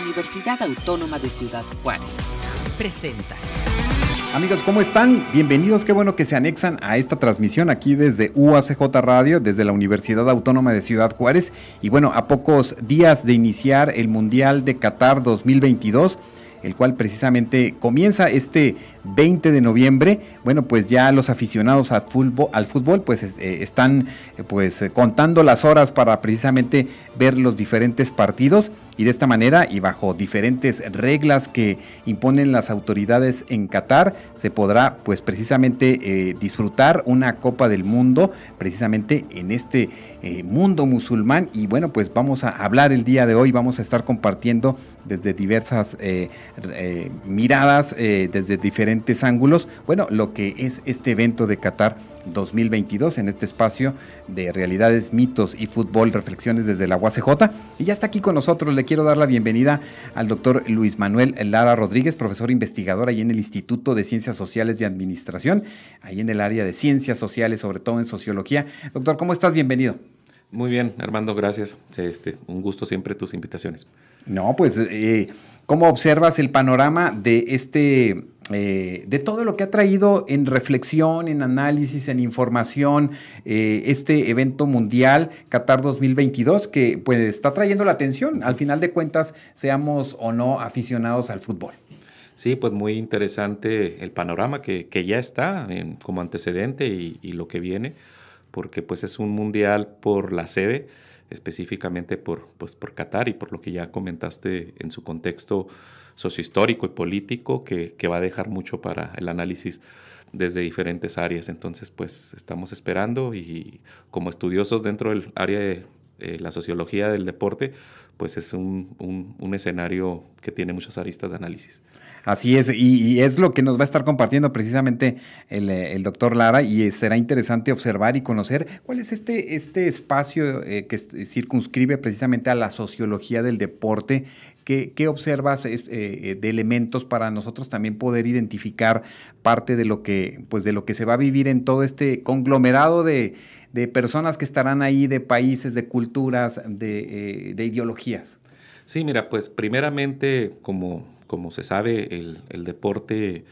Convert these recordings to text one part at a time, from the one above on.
Universidad Autónoma de Ciudad Juárez. Presenta. Amigos, ¿cómo están? Bienvenidos, qué bueno que se anexan a esta transmisión aquí desde UACJ Radio, desde la Universidad Autónoma de Ciudad Juárez. Y bueno, a pocos días de iniciar el Mundial de Qatar 2022 el cual precisamente comienza este 20 de noviembre. Bueno, pues ya los aficionados al fútbol, pues eh, están eh, pues contando las horas para precisamente ver los diferentes partidos y de esta manera y bajo diferentes reglas que imponen las autoridades en Qatar se podrá pues precisamente eh, disfrutar una Copa del Mundo precisamente en este mundo musulmán y bueno pues vamos a hablar el día de hoy, vamos a estar compartiendo desde diversas eh, miradas eh, desde diferentes ángulos, bueno, lo que es este evento de Qatar 2022 en este espacio de realidades, mitos y fútbol, reflexiones desde la UACJ. Y ya está aquí con nosotros, le quiero dar la bienvenida al doctor Luis Manuel Lara Rodríguez, profesor investigador ahí en el Instituto de Ciencias Sociales de Administración, ahí en el área de ciencias sociales, sobre todo en sociología. Doctor, ¿cómo estás? Bienvenido. Muy bien, Armando, gracias. Este, un gusto siempre tus invitaciones. No, pues, eh, ¿cómo observas el panorama de este, eh, de todo lo que ha traído en reflexión, en análisis, en información, eh, este evento mundial Qatar 2022 que pues está trayendo la atención, al final de cuentas, seamos o no aficionados al fútbol? Sí, pues muy interesante el panorama que, ya está como antecedente y, y, lo que viene, porque pues es un mundial por la sede, específicamente por, pues, por Qatar y por lo que ya comentaste en su contexto sociohistórico y político, que, que, va a dejar mucho para el análisis desde diferentes áreas. Entonces, pues estamos esperando y como estudiosos dentro del área de la sociología del deporte, pues es un, un, escenario que tiene muchas aristas de análisis. Así es, y, es lo que nos va a estar compartiendo precisamente el, el, doctor Lara, y será interesante observar y conocer cuál es este, este espacio eh, que circunscribe precisamente a la sociología del deporte. ¿Qué, qué observas eh, eh, de elementos para nosotros también poder identificar parte de lo que, pues de lo que se va a vivir en todo este conglomerado de, de personas que estarán ahí, de países, de culturas, de, de ideologías? Sí, mira, pues primeramente, como, como se sabe, el, el deporte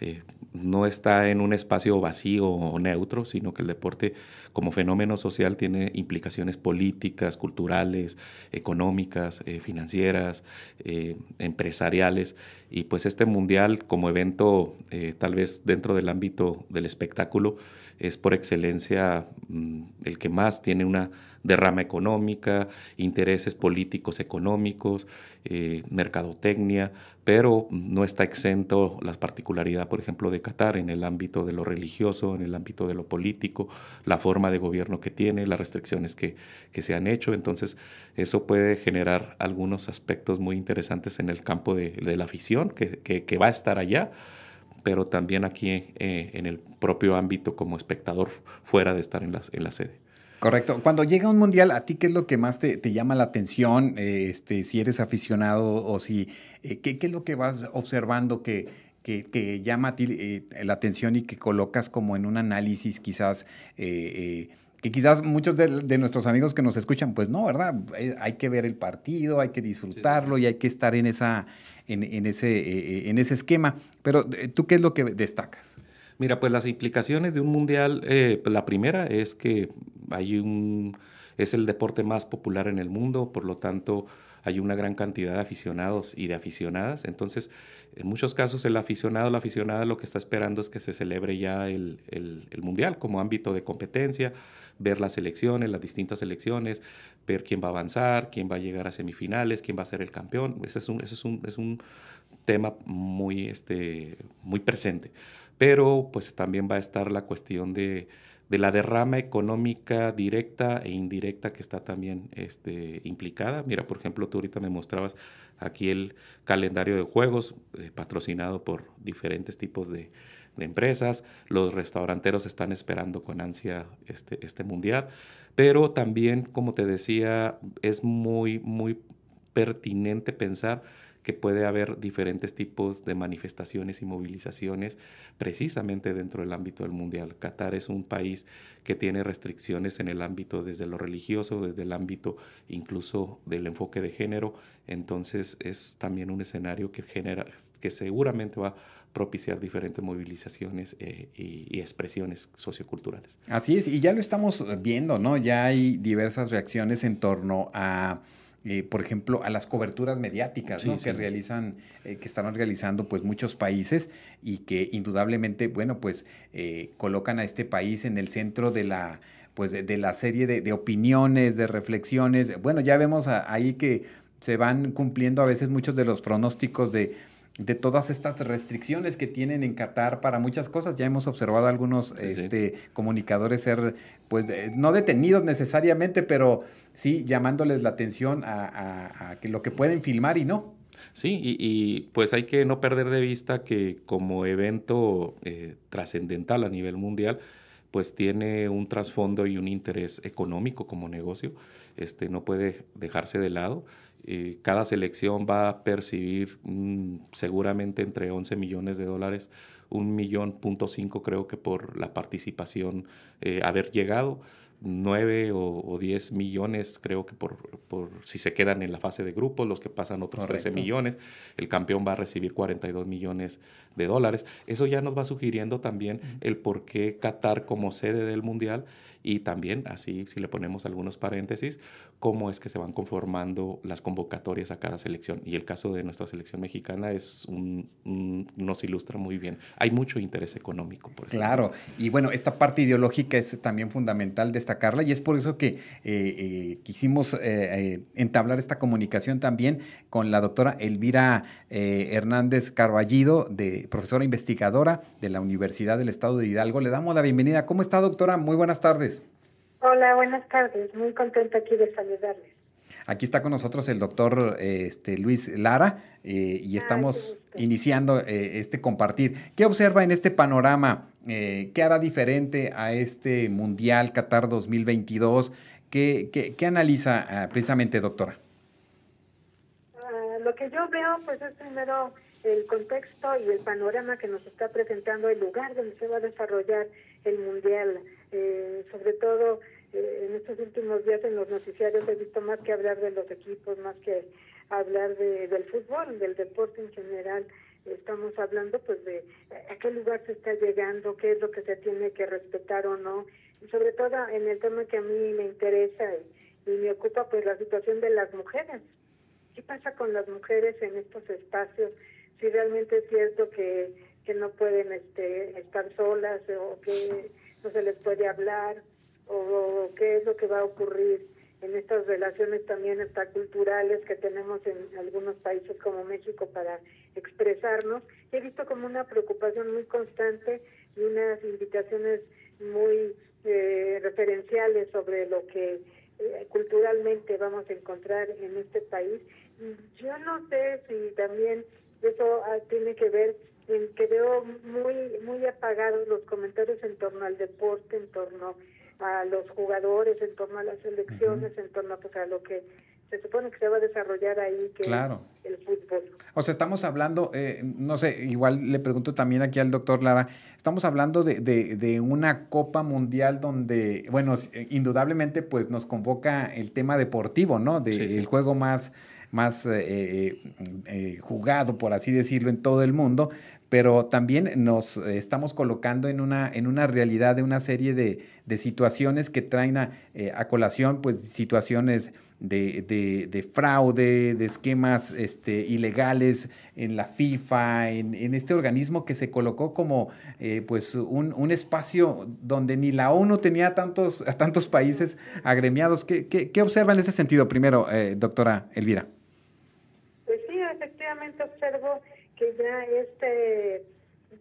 eh, no está en un espacio vacío o neutro, sino que el deporte como fenómeno social tiene implicaciones políticas, culturales, económicas, eh, financieras, eh, empresariales. Y pues este mundial como evento, tal vez dentro del ámbito del espectáculo, es por excelencia mm, el que más tiene una derrama económica, intereses políticos económicos, eh, mercadotecnia, pero no está exento la particularidad, por ejemplo, de Qatar en el ámbito de lo religioso, en el ámbito de lo político, la forma de gobierno que tiene, las restricciones que, que se han hecho. Entonces, eso puede generar algunos aspectos muy interesantes en el campo de, de la afición, que, que, que va a estar allá pero también aquí eh, en el propio ámbito como espectador fuera de estar en la, en la sede. Correcto. Cuando llega un mundial, ¿a ti qué es lo que más te, llama la atención? Eh, este, si eres aficionado o si, eh, ¿qué, es lo que vas observando que, que, llama a ti la atención y que colocas como en un análisis quizás que quizás muchos de, nuestros amigos que nos escuchan, pues no, ¿verdad? Hay que ver el partido, hay que disfrutarlo y hay que estar en, esa, en, ese, eh, eh, en ese esquema. Pero eh, tú, ¿qué es lo que destacas? Mira, pues las implicaciones de un mundial, pues la primera es que hay un, es el deporte más popular en el mundo, por lo tanto hay una gran cantidad de aficionados y de aficionadas. Entonces, en muchos casos el aficionado, la aficionada lo que está esperando es que se celebre ya el, el, el mundial como ámbito de competencia, ver las elecciones, las distintas elecciones, ver quién va a avanzar, quién va a llegar a semifinales, quién va a ser el campeón. Ese es un, ese es un, es un tema muy, este, muy presente. Pero pues también va a estar la cuestión de, de la derrama económica directa e indirecta que está también este, implicada. Mira, por ejemplo, tú ahorita me mostrabas aquí el calendario de juegos eh, patrocinado por diferentes tipos de, de empresas, los restauranteros están esperando con ansia este, este mundial, pero también, como te decía, es muy, muy pertinente pensar que puede haber diferentes tipos de manifestaciones y movilizaciones precisamente dentro del ámbito del mundial. Qatar es un país que tiene restricciones en el ámbito desde lo religioso, desde el ámbito incluso del enfoque de género, entonces es también un escenario que genera que seguramente va propiciar diferentes movilizaciones eh, y, y, expresiones socioculturales. Así es, y ya lo estamos viendo, ¿no? Ya hay diversas reacciones en torno a eh, por ejemplo, a las coberturas mediáticas que realizan, eh, que están realizando pues muchos países y que indudablemente, bueno, pues colocan a este país en el centro de la pues de, la serie de, opiniones, de reflexiones. Bueno, ya vemos ahí que se van cumpliendo a veces muchos de los pronósticos de de todas estas restricciones que tienen en Qatar para muchas cosas. Ya hemos observado algunos este, comunicadores ser, pues, no detenidos necesariamente, pero sí llamándoles la atención a, que lo que pueden filmar y no. Sí, y, pues hay que no perder de vista que como evento eh, trascendental a nivel mundial, pues tiene un trasfondo y un interés económico como negocio, este, no puede dejarse de lado. Eh, cada selección va a percibir mm, seguramente entre 11 millones de dólares, un millón punto cinco creo que por la participación eh, haber llegado. 9 o, 10 millones, creo que por, por, si se quedan en la fase de grupos, los que pasan otros 13 millones, el campeón va a recibir 42 millones de dólares. Eso ya nos va sugiriendo también el por qué Qatar como sede del Mundial y también, así si le ponemos algunos paréntesis, cómo es que se van conformando las convocatorias a cada selección. Y el caso de nuestra selección mexicana es un, nos ilustra muy bien. Hay mucho interés económico. Por eso. Claro, y bueno, esta parte ideológica es también fundamental destacarla y es por eso que eh, eh, quisimos eh, entablar esta comunicación también con la doctora Elvira Hernández Carballido, de, profesora investigadora de la Universidad del Estado de Hidalgo. Le damos la bienvenida. ¿Cómo está, doctora? Muy buenas tardes. Hola, buenas tardes. Muy contenta aquí de saludarles. Aquí está con nosotros el doctor este, Luis Lara eh, y estamos iniciando eh, este compartir. ¿Qué observa en este panorama? Eh, ¿Qué hará diferente a este Mundial Qatar 2022? ¿Qué, qué, analiza ah, precisamente, doctora? Ah, lo que yo veo, pues es primero el contexto y el panorama que nos está presentando el lugar donde se va a desarrollar el Mundial. Sobre todo en estos últimos días en los noticiarios he visto más que hablar de los equipos, más que hablar de, del fútbol, del deporte en general. Estamos hablando pues de a qué lugar se está llegando, qué es lo que se tiene que respetar o no. Y sobre todo en el tema que a mí me interesa y, me ocupa pues la situación de las mujeres. ¿Qué pasa con las mujeres en estos espacios? Si realmente es cierto que, que no pueden este, estar solas o que se les puede hablar o qué es lo que va a ocurrir en estas relaciones también hasta culturales que tenemos en algunos países como México para expresarnos. He visto como una preocupación muy constante y unas invitaciones muy eh, referenciales sobre lo que eh, culturalmente vamos a encontrar en este país. Yo no sé si también eso ah, tiene que ver en que veo muy muy apagados los comentarios en torno al deporte, en torno a los jugadores, en torno a las elecciones, en torno pues, a lo que se supone que se va a desarrollar ahí, que claro. Es el fútbol. O sea, estamos hablando, eh, no sé, igual le pregunto también aquí al doctor Lara, estamos hablando de, de, de, una Copa Mundial donde, bueno, indudablemente pues nos convoca el tema deportivo, ¿no? De el juego más más eh, eh, eh, jugado, por así decirlo, en todo el mundo, pero también nos estamos colocando en una, en una realidad de una serie de, situaciones que traen a, colación, pues situaciones de, fraude, de esquemas este, ilegales en la FIFA, en, este organismo que se colocó como pues un, espacio donde ni la ONU tenía tantos, a tantos países agremiados. ¿Qué, qué, observa en ese sentido primero, doctora Elvira? observo que ya este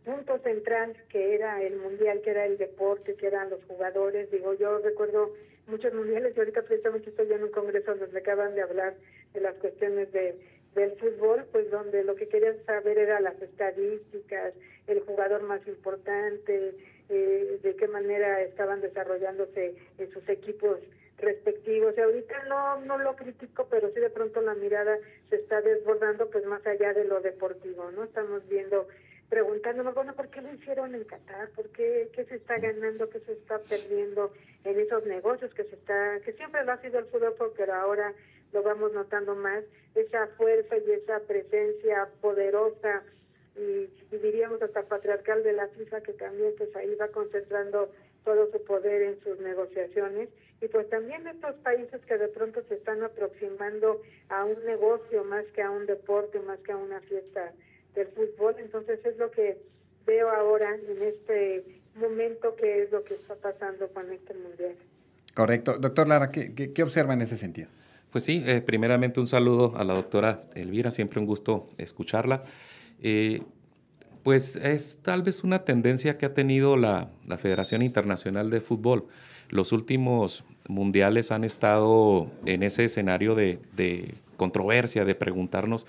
punto central que era el mundial, que era el deporte, que eran los jugadores, digo, yo recuerdo muchos mundiales y ahorita precisamente estoy en un congreso donde acaban de hablar de las cuestiones de del fútbol, pues donde lo que querían saber era las estadísticas, el jugador más importante, eh, de qué manera estaban desarrollándose en sus equipos respectivos. Y ahorita no, no lo critico, pero sí de pronto la mirada se está desbordando, pues más allá de lo deportivo, ¿no? Estamos viendo preguntándome, bueno, ¿por qué lo hicieron en Qatar? ¿Por qué, qué se está ganando? ¿Qué se está perdiendo en esos negocios que se está, que siempre lo ha sido el fútbol, pero ahora lo vamos notando más, esa fuerza y esa presencia poderosa y, diríamos hasta patriarcal de la FIFA que también pues ahí va concentrando todo su poder en sus negociaciones y pues también estos países que de pronto se están aproximando a un negocio más que a un deporte, más que a una fiesta del fútbol, entonces es lo que veo ahora en este momento que es lo que está pasando con este mundial. Correcto. Doctor Lara, ¿qué, qué, observa en ese sentido? Pues sí, eh, primeramente un saludo a la doctora Elvira, siempre un gusto escucharla. Eh, pues es tal vez una tendencia que ha tenido la, Federación Internacional de Fútbol. Los últimos mundiales han estado en ese escenario de, de controversia, de preguntarnos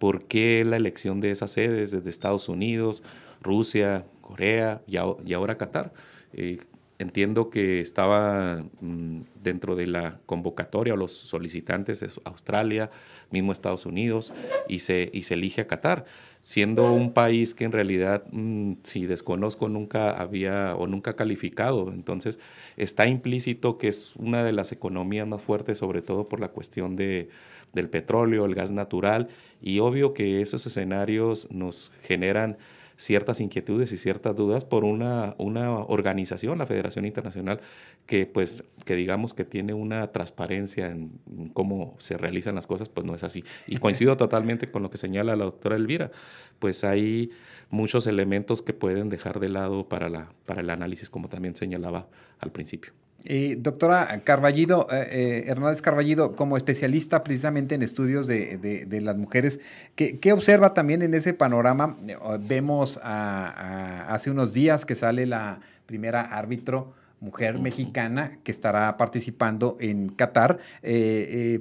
por qué la elección de esas sedes desde Estados Unidos, Rusia, Corea y, ahora Qatar. Eh, entiendo que estaba mm, dentro de la convocatoria o los solicitantes es Australia, mismo Estados Unidos, y se, y se elige a Qatar, siendo un país que en realidad, mm, si desconozco, nunca había o nunca calificado. Entonces, está implícito que es una de las economías más fuertes, sobre todo por la cuestión de, del petróleo, el gas natural, y obvio que esos escenarios nos generan ciertas inquietudes y ciertas dudas por una, una organización, la Federación Internacional, que pues que digamos que tiene una transparencia en cómo se realizan las cosas, pues no es así. Y coincido totalmente con lo que señala la doctora Elvira, pues hay muchos elementos que pueden dejar de lado para, la, para el análisis, como también señalaba al principio. Eh, doctora Carballido, eh, eh, Hernández Carballido, como especialista precisamente en estudios de, las mujeres, ¿qué, observa también en ese panorama? Vemos hace unos días que sale la primera árbitro mujer mexicana que estará participando en Qatar.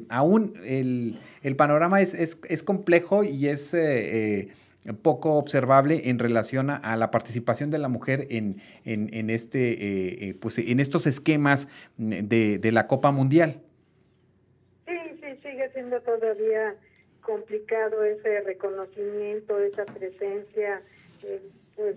aún el, panorama es, es, complejo y es poco observable en relación a, la participación de la mujer en, en, este, eh, eh, pues, en estos esquemas de, de, la Copa Mundial. Sí, sí, sigue siendo todavía complicado ese reconocimiento, esa presencia, eh, pues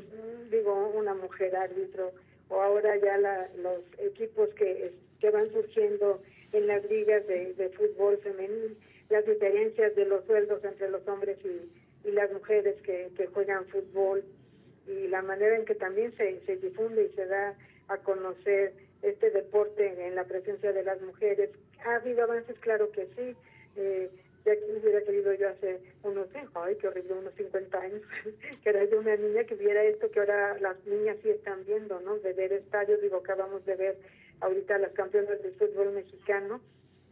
digo, una mujer árbitro, o ahora ya los equipos que, que van surgiendo en las ligas de, de fútbol femenino, las diferencias de los sueldos entre los hombres y y las mujeres que, que juegan fútbol y la manera en que también se, se difunde y se da a conocer este deporte en la presencia de las mujeres. ¿Ha habido avances? Claro que sí. Eh, ya que hubiera querido yo hace unos, ay, qué horrible, unos 50 años, que era yo una niña que viera esto que ahora las niñas sí están viendo, ¿no? De ver estadios, digo, acabamos de ver ahorita las campeonas del fútbol mexicano,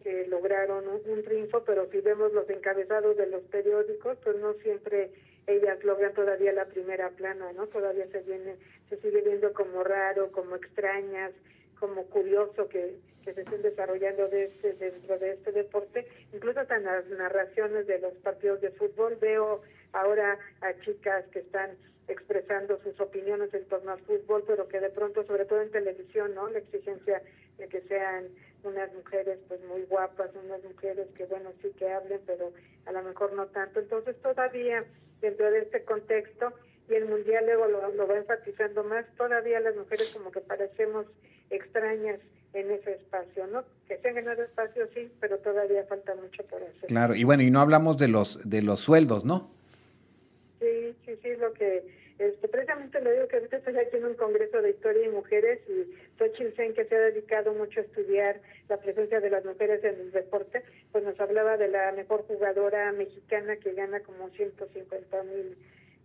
que lograron un, triunfo, pero si vemos los encabezados de los periódicos, pues no siempre ellas logran todavía la primera plana, ¿no? Todavía se viene, se sigue viendo como raro, como extrañas, como curioso que, que se estén desarrollando de este, dentro de este deporte. Incluso hasta en las narraciones de los partidos de fútbol veo ahora a chicas que están expresando sus opiniones en torno al fútbol, pero que de pronto, sobre todo en televisión, ¿no? La exigencia de que sean unas mujeres pues muy guapas, unas mujeres que bueno sí que hablen, pero a lo mejor no tanto. Entonces todavía dentro de este contexto y el mundial luego lo, lo va enfatizando más, todavía las mujeres como que parecemos extrañas en ese espacio, ¿no? Que se han ganado espacio sí, pero todavía falta mucho por hacer. Claro, y bueno, y no hablamos de los de los sueldos, ¿no? Sí, sí, sí, lo que este, precisamente le digo que ahorita estoy aquí en un congreso de historia y mujeres y Xochitl que se ha dedicado mucho a estudiar la presencia de las mujeres en el deporte, pues nos hablaba de la mejor jugadora mexicana que gana como 150 mil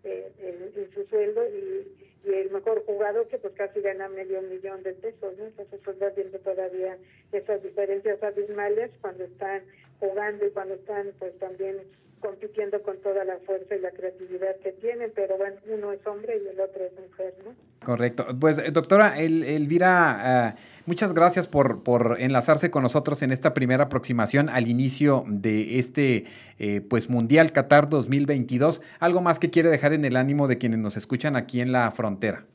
eh, en, su sueldo y, el mejor jugador que pues casi gana medio millón de pesos, ¿no? Entonces pues va viendo todavía esas diferencias abismales cuando están jugando y cuando están pues también compitiendo con toda la fuerza y la creatividad que tienen, pero bueno, uno es hombre y el otro es mujer, ¿no? Correcto. Pues eh, doctora Elvira, eh, muchas gracias por, por enlazarse con nosotros en esta primera aproximación al inicio de este eh, pues Mundial Qatar 2022. ¿Algo más que quiere dejar en el ánimo de quienes nos escuchan aquí en la frontera?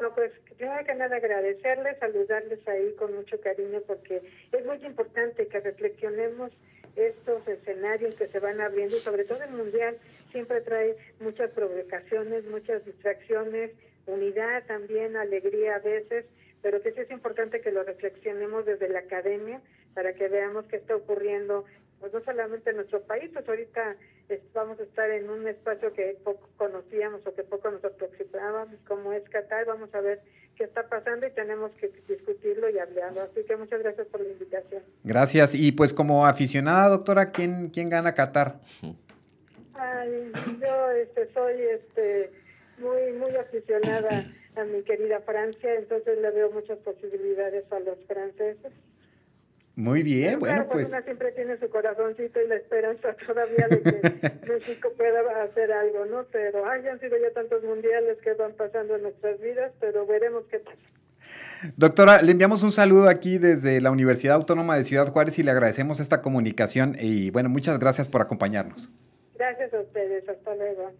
No, pues primero que nada agradecerles, saludarles ahí con mucho cariño porque es muy importante que reflexionemos estos escenarios que se van abriendo y sobre todo el mundial siempre trae muchas provocaciones, muchas distracciones, unidad también, alegría a veces, pero que sí es importante que lo reflexionemos desde la academia para que veamos qué está ocurriendo, pues no solamente en nuestro país, pues ahorita vamos a estar en un espacio que poco conocíamos o que poco nos aproximábamos, como es Qatar, vamos a ver qué está pasando y tenemos que discutirlo y hablarlo. Así que muchas gracias por la invitación. Gracias. Y pues como aficionada, doctora, ¿quién, quién gana Qatar? Ay, yo este, soy este, muy, muy aficionada a mi querida Francia, entonces le veo muchas posibilidades a los franceses. Muy bien, bueno, pues. Una siempre tiene su corazoncito y la esperanza todavía de que México pueda hacer algo, ¿no? Pero, ay, han sido ya tantos mundiales que van pasando en nuestras vidas, pero veremos qué pasa. Doctora, le enviamos un saludo aquí desde la Universidad Autónoma de Ciudad Juárez y le agradecemos esta comunicación y bueno, muchas gracias por acompañarnos. Gracias a ustedes, hasta luego.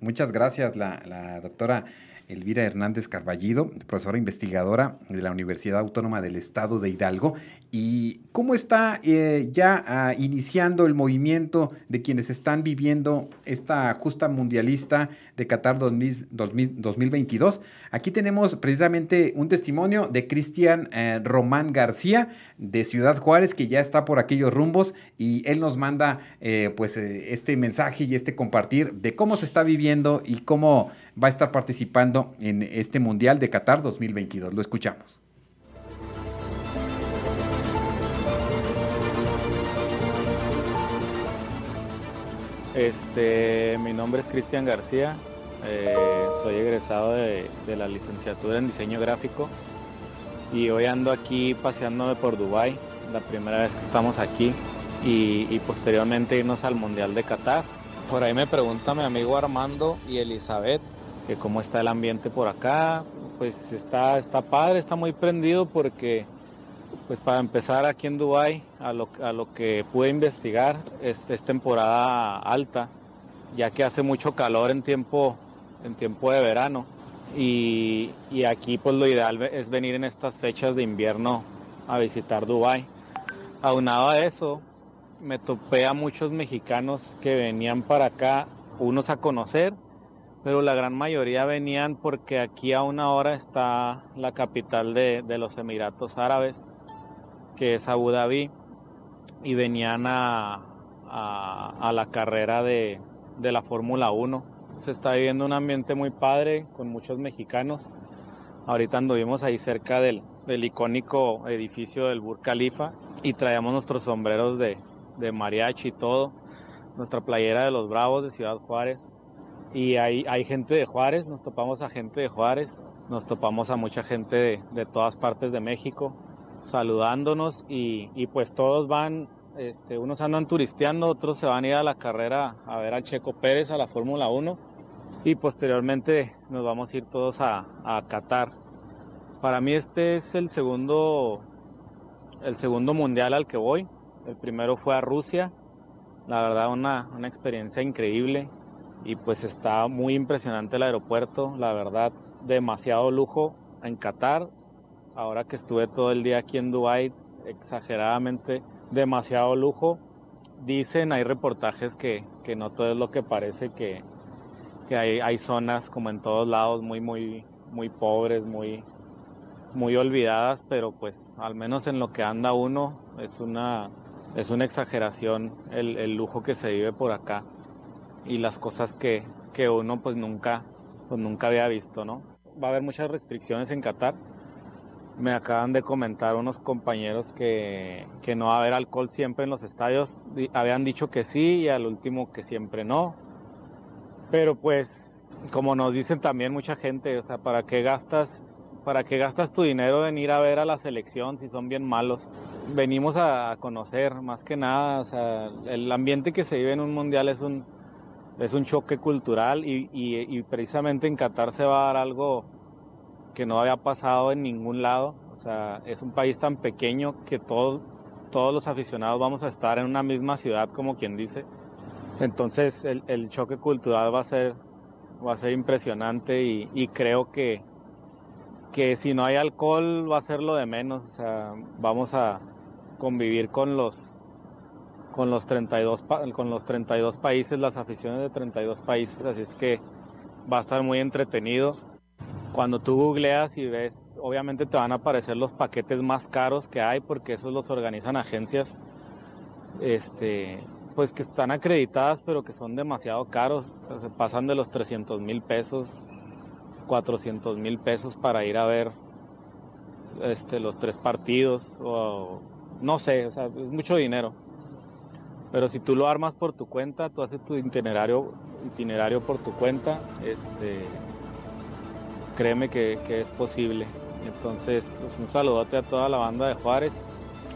Muchas gracias, la, la doctora Elvira Hernández Carballido, profesora investigadora de la Universidad Autónoma del Estado de Hidalgo. ¿Y cómo está eh, ya ah, iniciando el movimiento de quienes están viviendo esta justa mundialista de Qatar 2022? Aquí tenemos precisamente un testimonio de Cristian eh, Román García de Ciudad Juárez, que ya está por aquellos rumbos y él nos manda eh, pues este mensaje y este compartir de cómo se está viviendo y cómo va a estar participando en este Mundial de Qatar 2022. Lo escuchamos. Este, mi nombre es Cristian García, eh, soy egresado de, la licenciatura en diseño gráfico y hoy ando aquí paseándome por Dubai, la primera vez que estamos aquí y, y posteriormente irnos al Mundial de Qatar. Por ahí me pregunta mi amigo Armando y Elizabeth que cómo está el ambiente por acá. Pues está, está padre, está muy prendido porque, pues para empezar aquí en Dubai, a lo, a lo que pude investigar, es, temporada alta, ya que hace mucho calor en tiempo, en tiempo de verano. Y, y aquí pues lo ideal es venir en estas fechas de invierno a visitar Dubai. Aunado a eso, me topé a muchos mexicanos que venían para acá, unos a conocer pero la gran mayoría venían porque aquí a una hora está la capital de, los Emiratos Árabes, que es Abu Dhabi, y venían a, la carrera de, la Fórmula 1. Se está viviendo un ambiente muy padre con muchos mexicanos. Ahorita anduvimos ahí cerca del, icónico edificio del Burj Khalifa y traíamos nuestros sombreros de, de mariachi y todo, nuestra playera de los Bravos de Ciudad Juárez y hay, hay gente de Juárez, nos topamos a gente de Juárez, nos topamos a mucha gente de, todas partes de México saludándonos y, y pues todos van, este, unos andan turisteando, otros se van a ir a la carrera a ver a Checo Pérez, a la Fórmula 1 y posteriormente nos vamos a ir todos a, a Qatar. Para mí este es el segundo, el segundo mundial al que voy. El primero fue a Rusia. La verdad una, una experiencia increíble y pues está muy impresionante el aeropuerto, la verdad, demasiado lujo en Qatar. Ahora que estuve todo el día aquí en Dubai, exageradamente demasiado lujo. Dicen, hay reportajes que, que no todo es lo que parece, que, que hay, hay, zonas como en todos lados muy, muy, muy pobres, muy, muy olvidadas, pero pues al menos en lo que anda uno es una, es una exageración el, el lujo que se vive por acá y las cosas que, que uno pues nunca, pues nunca había visto, ¿no? Va a haber muchas restricciones en Qatar. Me acaban de comentar unos compañeros que, que no va a haber alcohol siempre en los estadios. Habían dicho que sí y al último que siempre no. Pero pues, como nos dicen también mucha gente, o sea, ¿para qué gastas ¿Para qué gastas tu dinero en ir a ver a la selección si son bien malos? Venimos a conocer, más que nada, o sea, el ambiente que se vive en un mundial es un, es un choque cultural y, precisamente en Qatar se va a dar algo que no había pasado en ningún lado. O sea, es un país tan pequeño que todos, los aficionados vamos a estar en una misma ciudad, como quien dice. Entonces el, choque cultural va a ser, va a ser impresionante y, creo que, que si no hay alcohol va a ser lo de menos, o sea, vamos a convivir con los con los 32 con los 32 países, las aficiones de 32 países, así es que va a estar muy entretenido. Cuando tú googleas y ves, obviamente te van a aparecer los paquetes más caros que hay porque esos los organizan agencias este pues que están acreditadas pero que son demasiado caros, o sea, se pasan de los 300 mil pesos 400 mil pesos para ir a ver este, los tres partidos o no sé, o sea, es mucho dinero. Pero si tú lo armas por tu cuenta, tú haces tu itinerario, itinerario por tu cuenta, este, créeme que, es posible. Entonces, pues un saludote a toda la banda de Juárez.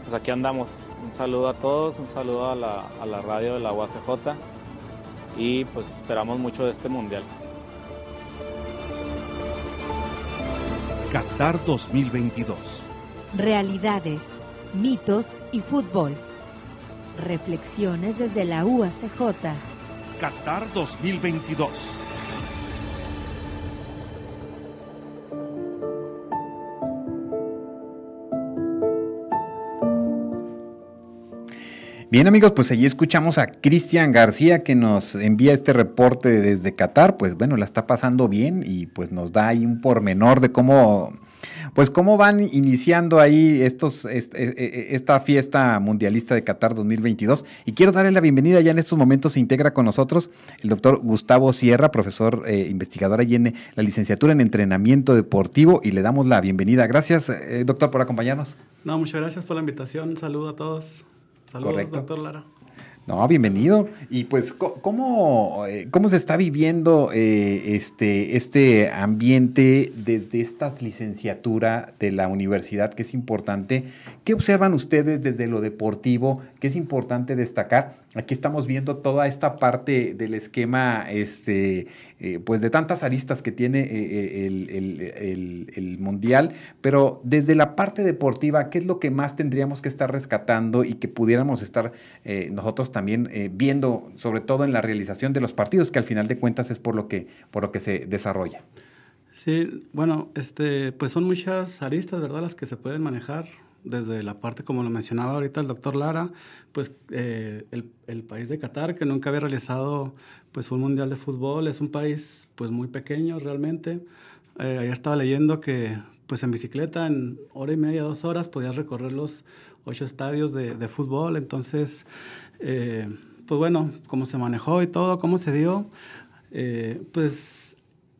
Pues aquí andamos. Un saludo a todos, un saludo a la, a la radio de la UACJ y pues esperamos mucho de este mundial. Qatar 2022. Realidades, mitos y fútbol. Reflexiones desde la UACJ. Qatar 2022. Bien amigos, pues allí escuchamos a Cristian García que nos envía este reporte desde Qatar, pues bueno, la está pasando bien y pues nos da ahí un pormenor de cómo, pues cómo van iniciando ahí estos, e, e, esta fiesta mundialista de Qatar 2022. Y quiero darle la bienvenida, ya en estos momentos se integra con nosotros el doctor Gustavo Sierra, profesor eh, investigador allí en la licenciatura en entrenamiento deportivo y le damos la bienvenida. Gracias, eh, doctor, por acompañarnos. No, muchas gracias por la invitación. Saludo a todos. Saludos, doctor Lara. No, bienvenido. Y pues, ¿cómo, eh, cómo se está viviendo eh, este, este ambiente desde esta licenciatura de la universidad, que es importante? ¿Qué observan ustedes desde lo deportivo, que es importante destacar? Aquí estamos viendo toda esta parte del esquema, este, eh, pues de tantas aristas que tiene el, el, Mundial, pero desde la parte deportiva, ¿qué es lo que más tendríamos que estar rescatando y que pudiéramos estar nosotros también eh, viendo, sobre todo en la realización de los partidos, que al final de cuentas es por lo que, por lo que se desarrolla. Sí, bueno, este, pues son muchas aristas, ¿verdad?, las que se pueden manejar desde la parte, como lo mencionaba ahorita el doctor Lara, pues eh, el, el, país de Qatar, que nunca había realizado pues un mundial de fútbol, es un país pues muy pequeño realmente. Eh, ayer estaba leyendo que pues en bicicleta en hora y media, dos horas podías recorrer los ocho estadios de, de fútbol, entonces eh, pues bueno, cómo se manejó y todo, cómo se dio, eh, pues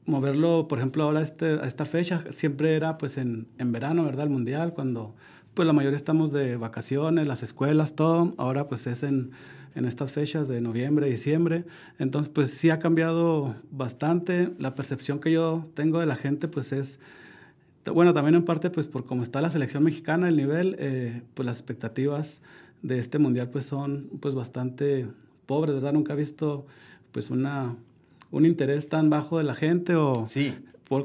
moverlo, por ejemplo, ahora este, a esta fecha, siempre era pues en, en, verano, ¿verdad? El Mundial, cuando pues la mayoría estamos de vacaciones, las escuelas, todo, ahora pues es en, en estas fechas de noviembre, diciembre, entonces pues sí ha cambiado bastante, la percepción que yo tengo de la gente pues es... Bueno, también en parte pues por cómo está la selección mexicana, el nivel, eh, pues las expectativas de este mundial pues son pues bastante pobres, ¿verdad? Nunca he visto pues una, un interés tan bajo de la gente o sí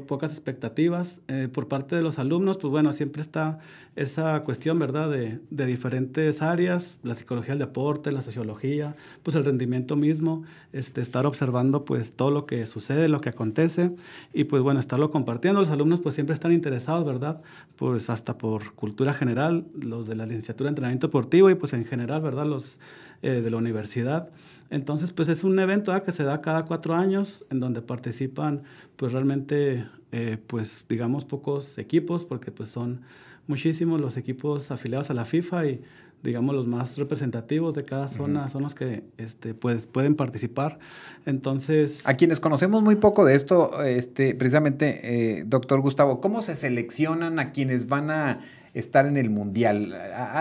pocas expectativas. Eh, por parte de los alumnos, pues bueno, siempre está esa cuestión, ¿verdad?, de, diferentes áreas, la psicología del deporte, la sociología, pues el rendimiento mismo, este, estar observando pues todo lo que sucede, lo que acontece y pues bueno, estarlo compartiendo. Los alumnos pues siempre están interesados, ¿verdad?, pues hasta por cultura general, los de la licenciatura de entrenamiento deportivo y pues en general, ¿verdad?, los eh, de la universidad. Entonces, pues es un evento que se da cada cuatro años, en donde participan, pues realmente, eh, pues digamos, pocos equipos, porque pues son muchísimos los equipos afiliados a la FIFA y digamos los más representativos de cada zona son los que este, pues, pueden participar. Entonces... A quienes conocemos muy poco de esto, este, precisamente, eh, doctor Gustavo, ¿cómo se seleccionan a quienes van a estar en el Mundial?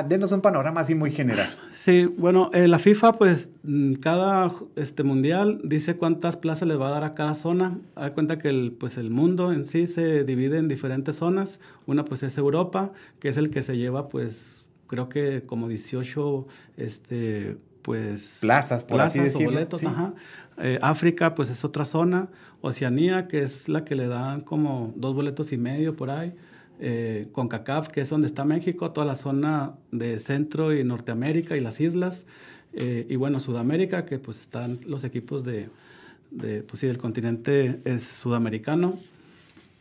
denos un panorama así muy general. Sí, bueno, eh, la FIFA pues mm, cada este Mundial dice cuántas plazas le va a dar a cada zona. Da cuenta que el, pues, el mundo en sí se divide en diferentes zonas. Una pues es Europa, que es el que se lleva pues creo que como 18 este, pues plazas, por así decirlo. boletos, ajá. Eh, África, pues es otra zona. Oceanía, que es la que le dan como dos boletos y medio por ahí eh, CONCACAF, que es donde está México, toda la zona de Centro y Norteamérica y las islas, eh, y bueno, Sudamérica, que pues están los equipos de, de pues sí, del continente es sudamericano.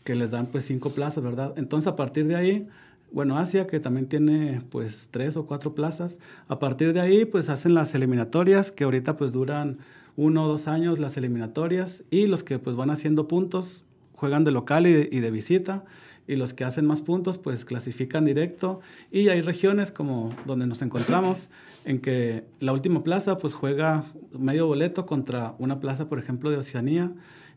que les dan pues cinco plazas, ¿verdad? Entonces a partir de ahí, bueno, Asia que también tiene pues tres o cuatro plazas, a partir de ahí pues hacen las eliminatorias que ahorita pues duran uno o dos años las eliminatorias y los que pues van haciendo puntos juegan de local y de, y de visita y los que hacen más puntos pues clasifican directo. Y hay regiones como donde nos encontramos en que la última plaza pues juega medio boleto contra una plaza por ejemplo de Oceanía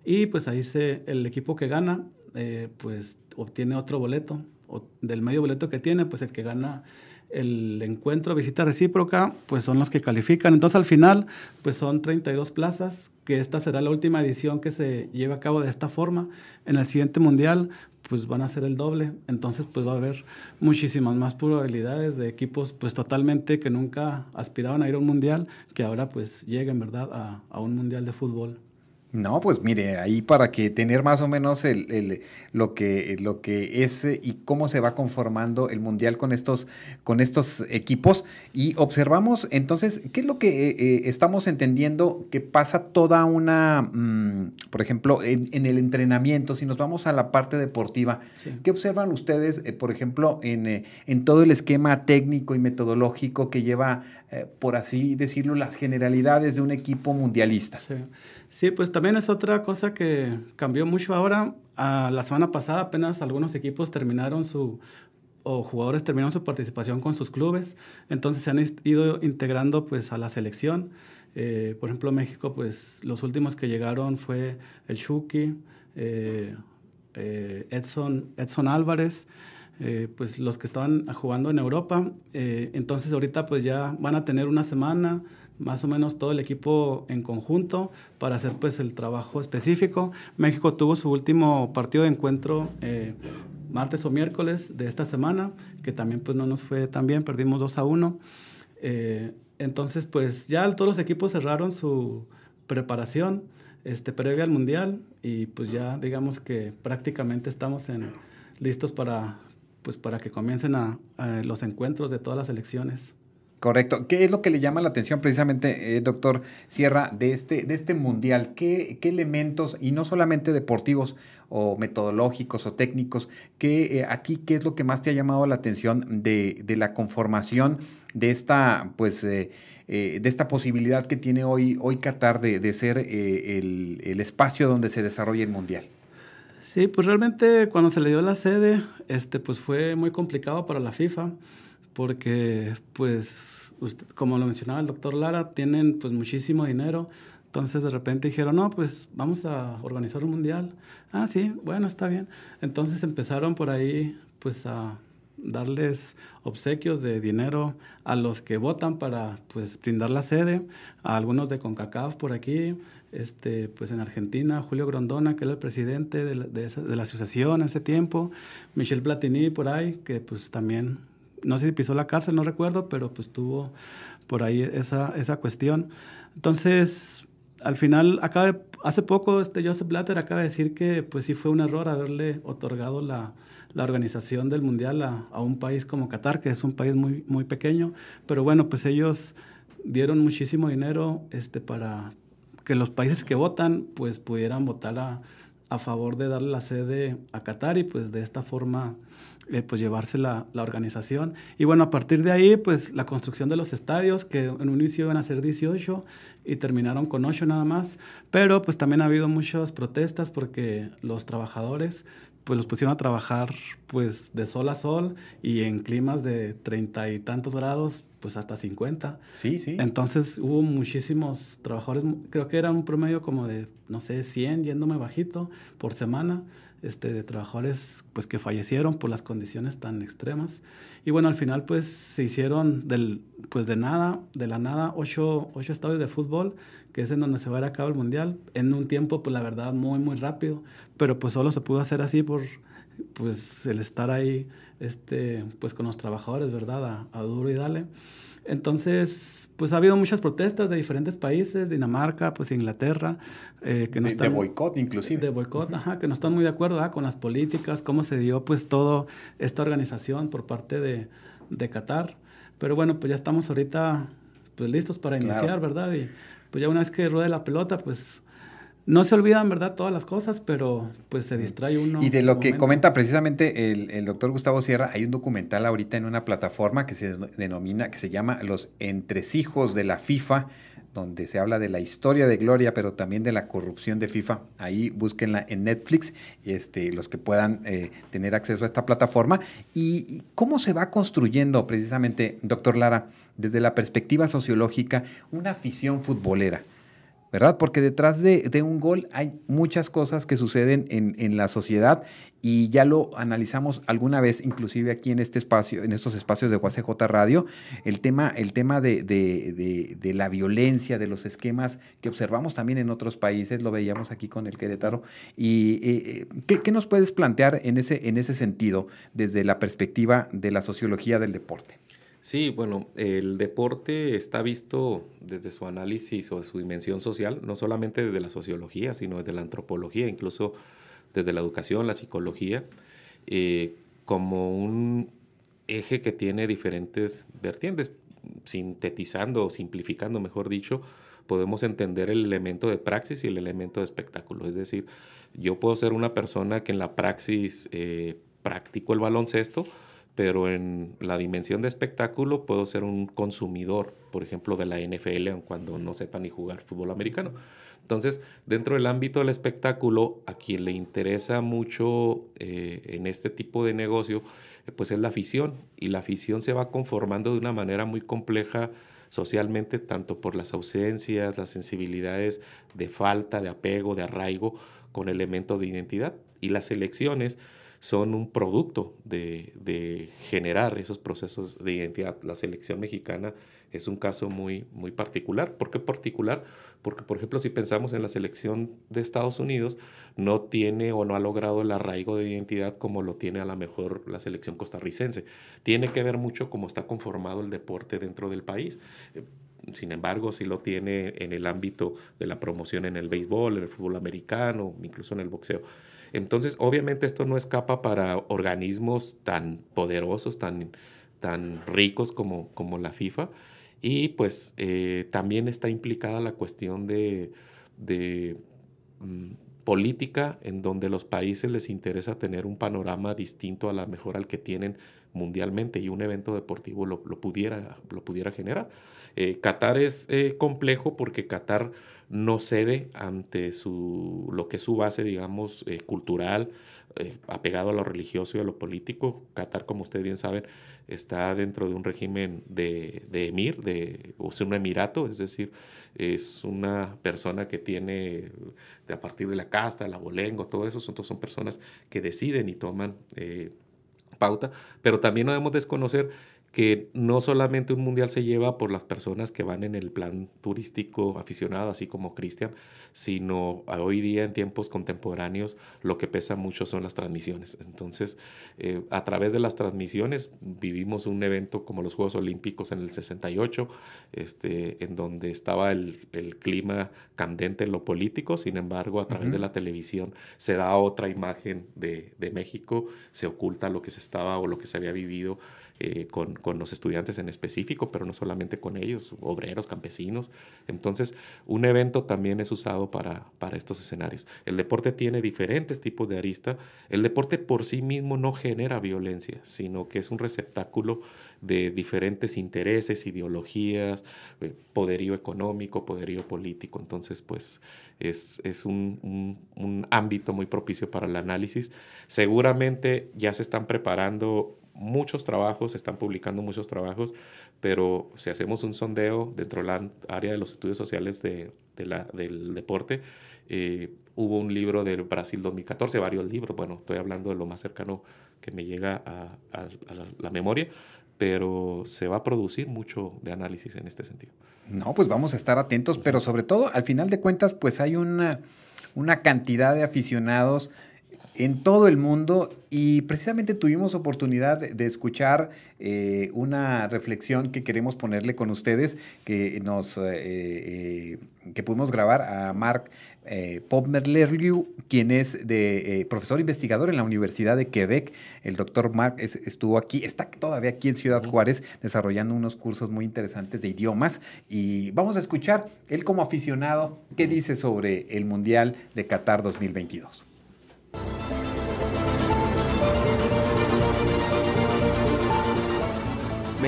y pues ahí se, el equipo que gana eh, pues obtiene otro boleto o del medio boleto que tiene pues el que gana el encuentro visita recíproca, pues son los que califican. Entonces al final, pues son 32 plazas, que esta será la última edición que se lleve a cabo de esta forma. En el siguiente mundial, pues van a ser el doble. Entonces, pues va a haber muchísimas más probabilidades de equipos, pues totalmente que nunca aspiraban a ir a un mundial, que ahora pues lleguen, ¿verdad?, a, a un mundial de fútbol. No, pues mire, ahí para que tener más o menos el, lo, que, lo que es eh, y cómo se va conformando el mundial con estos, con estos equipos. Y observamos entonces, ¿qué es lo que eh, eh, estamos entendiendo que pasa toda una, mm, por ejemplo, en, el entrenamiento, si nos vamos a la parte deportiva, ¿qué observan ustedes, por ejemplo, en, en, todo el esquema técnico y metodológico que lleva, por así decirlo, las generalidades de un equipo mundialista? Sí. Sí, pues también es otra cosa que cambió mucho ahora. Ah, la semana pasada apenas algunos equipos terminaron su, o jugadores terminaron su participación con sus clubes, entonces se han ido integrando pues a la selección. Eh, por ejemplo, México, pues los últimos que llegaron fue el Chucky, eh, eh, Edson, Edson Álvarez, pues los que estaban jugando en Europa. entonces ahorita pues ya van a tener una semana más o menos todo el equipo en conjunto para hacer pues el trabajo específico. México tuvo su último partido de encuentro eh, martes o miércoles de esta semana, que también pues no nos fue tan bien, perdimos 2 a 1. Eh, entonces pues ya todos los equipos cerraron su preparación este, previa al Mundial y pues ya digamos que prácticamente estamos en, listos para, pues, para que comiencen a, los encuentros de todas las elecciones. Correcto. ¿Qué es lo que le llama la atención precisamente, eh, doctor Sierra, de este, de este mundial? ¿Qué, ¿Qué, elementos, y no solamente deportivos o metodológicos o técnicos, que eh, aquí qué es lo que más te ha llamado la atención de, de la conformación de esta, pues, eh, de esta posibilidad que tiene hoy, hoy Qatar de, de ser el, el espacio donde se desarrolla el mundial? Sí, pues realmente cuando se le dio la sede, este, pues fue muy complicado para la FIFA porque pues como lo mencionaba el doctor Lara, tienen pues muchísimo dinero, entonces de repente dijeron, no, pues vamos a organizar un mundial. Ah, sí, bueno, está bien. Entonces empezaron por ahí pues a darles obsequios de dinero a los que votan para pues brindar la sede, a algunos de CONCACAF por aquí, este, pues en Argentina, Julio Grondona, que era el presidente de la, de, de la asociación en ese tiempo, Michel Platini por ahí, que pues también no sé si pisó la cárcel, no recuerdo, pero pues tuvo por ahí esa, esa cuestión. Entonces, al final, acaba hace poco este Joseph Blatter acaba de decir que pues sí fue un error haberle otorgado la, la organización del Mundial a, a, un país como Qatar, que es un país muy, muy pequeño, pero bueno, pues ellos dieron muchísimo dinero este, para que los países que votan pues pudieran votar a, a favor de darle la sede a Qatar y pues de esta forma eh, pues llevarse la, la, organización. Y bueno, a partir de ahí, pues la construcción de los estadios, que en un inicio iban a ser 18 y terminaron con 8 nada más, pero pues también ha habido muchas protestas porque los trabajadores pues los pusieron a trabajar pues de sol a sol y en climas de treinta y tantos grados, pues hasta 50. Sí, sí. Entonces hubo muchísimos trabajadores, creo que era un promedio como de, no sé, 100 yéndome bajito por semana este, de trabajadores pues, que fallecieron por las condiciones tan extremas. Y bueno, al final pues se hicieron del, pues, de nada, de la nada, ocho, ocho estadios de fútbol, que es en donde se va a, ir a cabo el Mundial, en un tiempo, pues la verdad, muy, muy rápido, pero pues solo se pudo hacer así por pues el estar ahí este, pues con los trabajadores, ¿verdad? A, a duro y dale. Entonces, pues ha habido muchas protestas de diferentes países, Dinamarca, pues Inglaterra, eh, que no de, están... De boicot inclusive. De boicot, ajá, que no están muy de acuerdo con las políticas, cómo se dio pues toda esta organización por parte de, de, Qatar. Pero bueno, pues ya estamos ahorita pues listos para iniciar, claro. ¿verdad? Y pues ya una vez que ruede la pelota, pues no se olvidan, ¿verdad? Todas las cosas, pero pues se distrae uno. Y de lo que comenta precisamente el, el, doctor Gustavo Sierra, hay un documental ahorita en una plataforma que se denomina, que se llama Los Entresijos de la FIFA, donde se habla de la historia de Gloria, pero también de la corrupción de FIFA. Ahí búsquenla en Netflix, este, los que puedan eh, tener acceso a esta plataforma. ¿Y cómo se va construyendo precisamente, doctor Lara, desde la perspectiva sociológica, una afición futbolera? ¿Verdad? Porque detrás de, un gol hay muchas cosas que suceden en, la sociedad y ya lo analizamos alguna vez, inclusive aquí en este espacio, en estos espacios de UACJ Radio, el tema, el tema de, la violencia, de los esquemas que observamos también en otros países, lo veíamos aquí con el Querétaro. ¿Y eh, ¿qué, ¿qué, nos puedes plantear en ese, en ese sentido desde la perspectiva de la sociología del deporte? Sí, bueno, el deporte está visto desde su análisis o su dimensión social, no solamente desde la sociología, sino desde la antropología, incluso desde la educación, la psicología, eh, como un eje que tiene diferentes vertientes. Sintetizando o simplificando, mejor dicho, podemos entender el elemento de praxis y el elemento de espectáculo. Es decir, yo puedo ser una persona que en la praxis eh, practico el baloncesto, pero en la dimensión de espectáculo puedo ser un consumidor, por ejemplo, de la NFL, cuando no sepa ni jugar fútbol americano. Entonces, dentro del ámbito del espectáculo, a quien le interesa mucho eh, en este tipo de negocio, eh, pues es la afición. Y la afición se va conformando de una manera muy compleja socialmente, tanto por las ausencias, las sensibilidades de falta, de apego, de arraigo con elementos de identidad. Y las elecciones, son un producto de, generar esos procesos de identidad. La selección mexicana es un caso muy, muy particular. ¿Por qué particular? Porque, por ejemplo, si pensamos en la selección de Estados Unidos, no tiene o no ha logrado el arraigo de identidad como lo tiene a lo mejor la selección costarricense. Tiene que ver mucho cómo está conformado el deporte dentro del país sin embargo, sí lo tiene en el ámbito de la promoción en el béisbol, en el fútbol americano, incluso en el boxeo. Entonces, obviamente esto no escapa para organismos tan poderosos, tan, tan ricos como, como la FIFA. Y pues eh, también está implicada la cuestión de, mm, política en donde los países les interesa tener un panorama distinto a la mejor al que tienen mundialmente y un evento deportivo lo, pudiera, lo pudiera generar. Eh, Qatar es eh, complejo porque Qatar no cede ante su, lo que es su base, digamos, eh, cultural, apegado a lo religioso y a lo político. Qatar, como ustedes bien saben, está dentro de un régimen de, emir, de, o sea, un emirato, es decir, es una persona que tiene, de a partir de la casta, el abolengo, todo eso, son, son personas que deciden y toman pauta, pero también no debemos desconocer que no solamente un mundial se lleva por las personas que van en el plan turístico aficionado, así como Cristian, sino hoy día en tiempos contemporáneos lo que pesa mucho son las transmisiones. Entonces, eh, a través de las transmisiones vivimos un evento como los Juegos Olímpicos en el 68, este, en donde estaba el, clima candente en lo político, sin embargo, a través de la televisión se da otra imagen de, de México, se oculta lo que se estaba o lo que se había vivido eh, con, con, los estudiantes en específico, pero no solamente con ellos, obreros, campesinos. Entonces, un evento también es usado para, para estos escenarios. El deporte tiene diferentes tipos de arista. El deporte por sí mismo no genera violencia, sino que es un receptáculo de diferentes intereses, ideologías, eh, poderío económico, poderío político. Entonces, pues es, es un, un, un ámbito muy propicio para el análisis. Seguramente ya se están preparando muchos trabajos, se están publicando muchos trabajos, pero si hacemos un sondeo dentro del área de los estudios sociales de, la, del deporte, eh, hubo un libro del Brasil 2014, varios libros, bueno, estoy hablando de lo más cercano que me llega a, la, memoria, pero se va a producir mucho de análisis en este sentido. No, pues vamos a estar atentos, pero sobre todo, al final de cuentas, pues hay una, una cantidad de aficionados en todo el mundo y precisamente tuvimos oportunidad de escuchar eh, una reflexión que queremos ponerle con ustedes, que nos eh, eh, que pudimos grabar a Marc eh, Pommerlerliu, quien es de profesor investigador en la Universidad de Quebec. El doctor Marc estuvo aquí, está todavía aquí en Ciudad Juárez desarrollando unos cursos muy interesantes de idiomas y vamos a escuchar él como aficionado qué dice sobre el Mundial de Qatar 2022.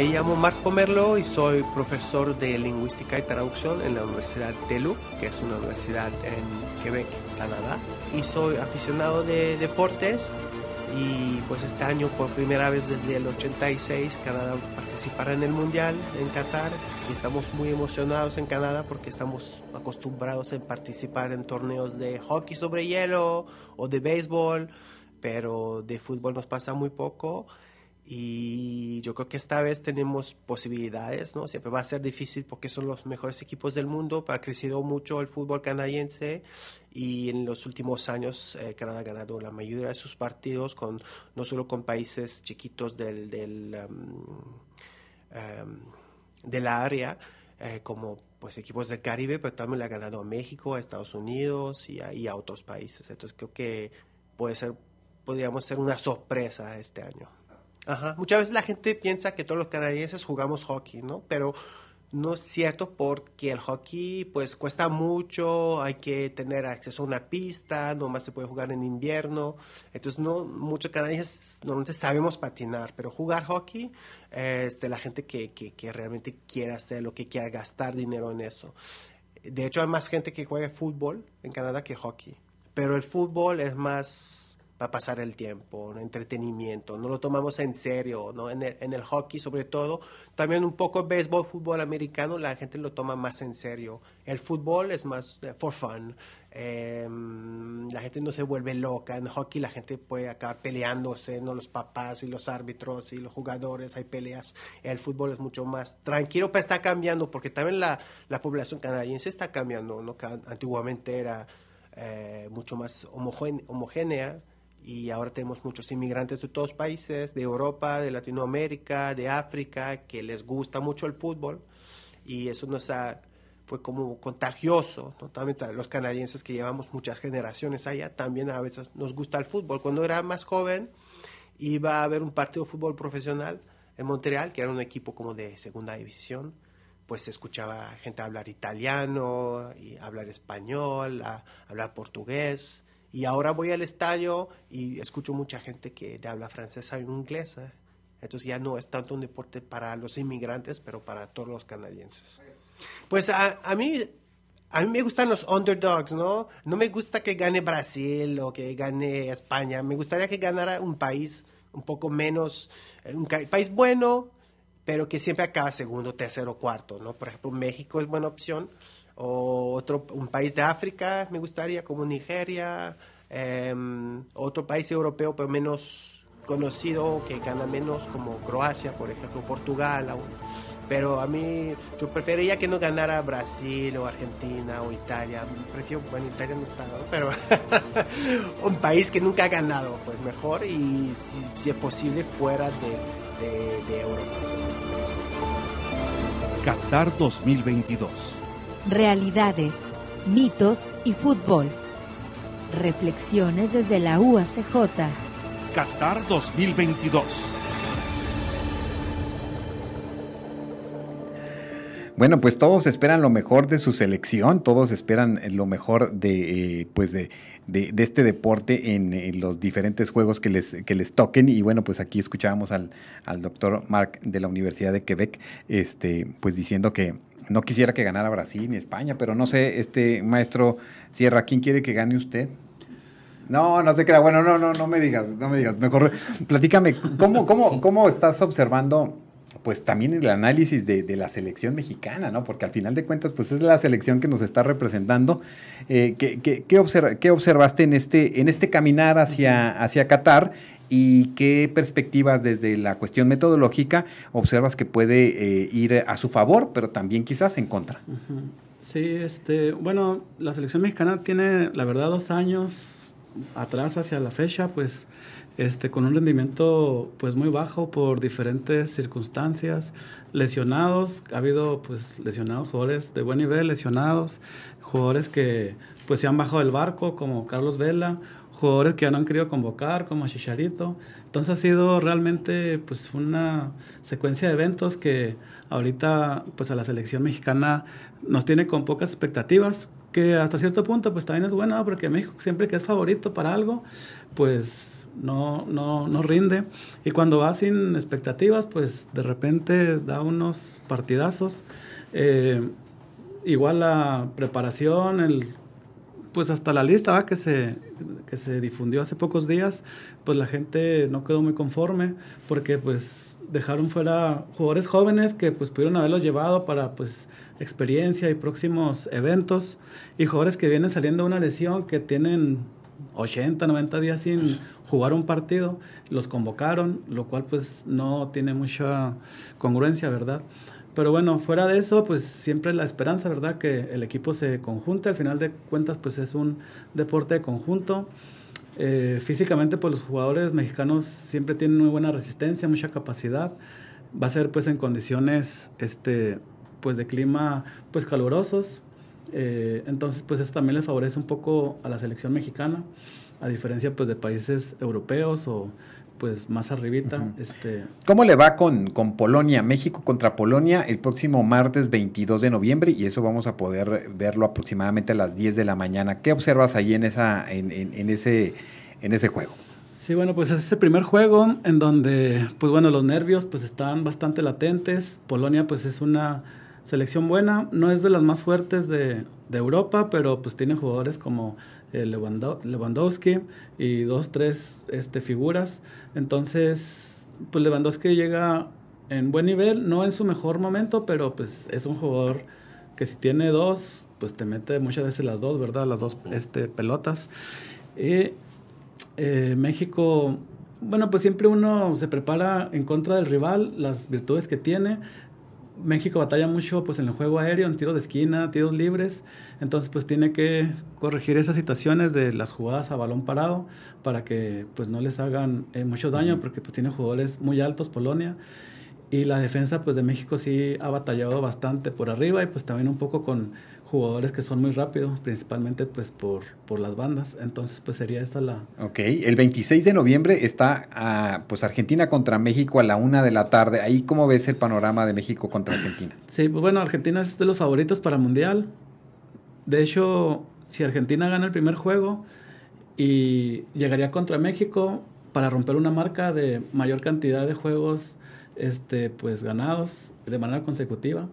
Me llamo Marco Merlo y soy profesor de lingüística y traducción en la Universidad de que es una universidad en Quebec, Canadá. Y soy aficionado de deportes y pues este año por primera vez desde el 86 Canadá participará en el Mundial en Qatar y estamos muy emocionados en Canadá porque estamos acostumbrados a participar en torneos de hockey sobre hielo o de béisbol, pero de fútbol nos pasa muy poco y yo creo que esta vez tenemos posibilidades, ¿no? Siempre va a ser difícil porque son los mejores equipos del mundo, ha crecido mucho el fútbol canadiense y en los últimos años eh, Canadá ha ganado la mayoría de sus partidos, con, no solo con países chiquitos del, del, de la área, eh, como pues equipos del Caribe, pero también le ha ganado a México, a Estados Unidos y a, y a otros países. Entonces creo que puede ser, podríamos ser una sorpresa este año. Muchas veces la gente piensa que todos los canadienses jugamos hockey, ¿no? Pero no es cierto porque el hockey pues cuesta mucho, hay que tener acceso a una pista, nomás se puede jugar en invierno, entonces no muchos canadienses normalmente sabemos patinar, pero jugar hockey este, la gente que realmente quiere hacerlo, que quiera gastar dinero en eso. De hecho hay más gente que juega fútbol en Canadá que hockey, pero el fútbol es más para pasar el tiempo, entretenimiento, no lo tomamos en serio, ¿no? En el, en el hockey sobre todo, también un poco béisbol, fútbol americano, la gente lo toma más en serio. El fútbol es más for fun, em, la gente no se vuelve loca, en hockey la gente puede acabar peleándose, ¿no? Los papás y los árbitros y los jugadores, hay peleas, el fútbol es mucho más tranquilo, pero está cambiando, porque también la, la población canadiense está cambiando, ¿no? Que antiguamente era... Eh, mucho más homogénea, y ahora tenemos muchos inmigrantes de todos países, de Europa, de Latinoamérica, de África, que les gusta mucho el fútbol. Y eso nos ha, fue como contagioso, totalmente los canadienses que llevamos muchas generaciones allá, también a veces nos gusta el fútbol. Cuando era más joven iba a haber un partido de fútbol profesional en Montreal, que era un equipo como de segunda división, pues escuchaba gente hablar italiano, hablar español, hablar portugués, y ahora voy al estadio y escucho mucha gente que habla francesa e inglesa. Entonces ya no es tanto un deporte para los inmigrantes, pero para todos los canadienses. Pues a, a mí a mí me gustan los underdogs, ¿no? No me gusta que gane Brasil o que gane España. Me gustaría que ganara un país un poco menos, eh, un país bueno, pero que siempre acaba segundo, tercero, cuarto, ¿no? Por ejemplo, México es buena opción o otro, un país de África me gustaría, como Nigeria, em, otro país europeo pero menos conocido, que gana menos, como Croacia, por ejemplo, Portugal aún. Pero a mí, yo preferiría que no ganara Brasil o Argentina o Italia. Prefiero, bueno, Italia no está, pero un país que nunca ha ganado, pues mejor y si, si es posible fuera de, de, de Europa. Qatar 2022 Realidades, mitos y fútbol. Reflexiones desde la UACJ. Qatar 2022. Bueno, pues todos esperan lo mejor de su selección, todos esperan lo mejor de, eh, pues de, de, de, este deporte en, en, los diferentes juegos que les, que les toquen. Y bueno, pues aquí escuchábamos al, al doctor Marc de la Universidad de Quebec, este, pues diciendo que, no quisiera que ganara Brasil ni España, pero no sé, este maestro Sierra, ¿quién quiere que gane usted? No, no sé qué era. Bueno, no, no, no me digas, no me digas. Mejor platícame, ¿cómo, cómo, cómo estás observando pues también el análisis de, de, la selección mexicana, ¿no? Porque al final de cuentas, pues es la selección que nos está representando. Eh, ¿qué, qué, qué, observa, ¿qué, observaste en este, en este caminar hacia, hacia Qatar y qué perspectivas desde la cuestión metodológica observas que puede eh, ir a su favor, pero también quizás en contra? Sí, este, bueno, la selección mexicana tiene, la verdad, dos años atrás hacia la fecha, pues este, con un rendimiento pues muy bajo por diferentes circunstancias, lesionados, ha habido pues lesionados, jugadores de buen nivel, lesionados, jugadores que pues se han bajado del barco como Carlos Vela, jugadores que no han querido convocar como Chicharito. Entonces ha sido realmente pues una secuencia de eventos que ahorita pues a la selección mexicana nos tiene con pocas expectativas, que hasta cierto punto pues también es bueno porque México siempre que es favorito para algo, pues no, no, no rinde. Y cuando va sin expectativas, pues de repente da unos partidazos. Eh, igual la preparación, el, pues hasta la lista que, se, que se difundió hace pocos días, pues la gente no quedó muy conforme porque pues dejaron fuera jugadores jóvenes que pues pudieron haberlos llevado para pues experiencia y próximos eventos y jugadores que vienen saliendo de una lesión que tienen 80, 90 días sin jugar un partido, los convocaron, lo cual pues no tiene mucha congruencia, ¿verdad? Pero bueno, fuera de eso, pues siempre la esperanza, ¿verdad? Que el equipo se conjunte, al final de cuentas pues es un deporte de conjunto. Eh, físicamente pues los jugadores mexicanos siempre tienen muy buena resistencia, mucha capacidad. Va a ser pues en condiciones este, pues de clima pues calurosos. Eh, entonces pues eso también le favorece un poco a la selección mexicana, a diferencia pues de países europeos o pues más arribita. este... ¿Cómo le va con, con Polonia? México contra Polonia el próximo martes 22 de noviembre y eso vamos a poder verlo aproximadamente a las 10 de la mañana. ¿Qué observas ahí en, esa, en, en, ese, en ese juego? Sí, bueno, pues es ese primer juego en donde, pues bueno, los nervios pues están bastante latentes. Polonia pues es una selección buena, no es de las más fuertes de, de Europa, pero pues tiene jugadores como Lewandowski y dos, tres este, figuras. Entonces, pues Lewandowski llega en buen nivel, no en su mejor momento, pero pues es un jugador que si tiene dos, pues te mete muchas veces las dos, ¿verdad? Las dos este, pelotas. Y eh, México, bueno, pues siempre uno se prepara en contra del rival, las virtudes que tiene, México batalla mucho pues en el juego aéreo, en tiros de esquina, tiros libres, entonces pues tiene que corregir esas situaciones de las jugadas a balón parado para que pues no les hagan eh, mucho daño porque pues tiene jugadores muy altos Polonia. Y la defensa pues de México sí ha batallado bastante por arriba y pues también un poco con jugadores que son muy rápidos, principalmente pues por, por las bandas. Entonces pues sería esta la... Ok, el 26 de noviembre está ah, pues Argentina contra México a la una de la tarde. Ahí cómo ves el panorama de México contra Argentina. Sí, pues bueno, Argentina es de los favoritos para Mundial. De hecho, si Argentina gana el primer juego y llegaría contra México para romper una marca de mayor cantidad de juegos este, pues ganados de manera consecutiva.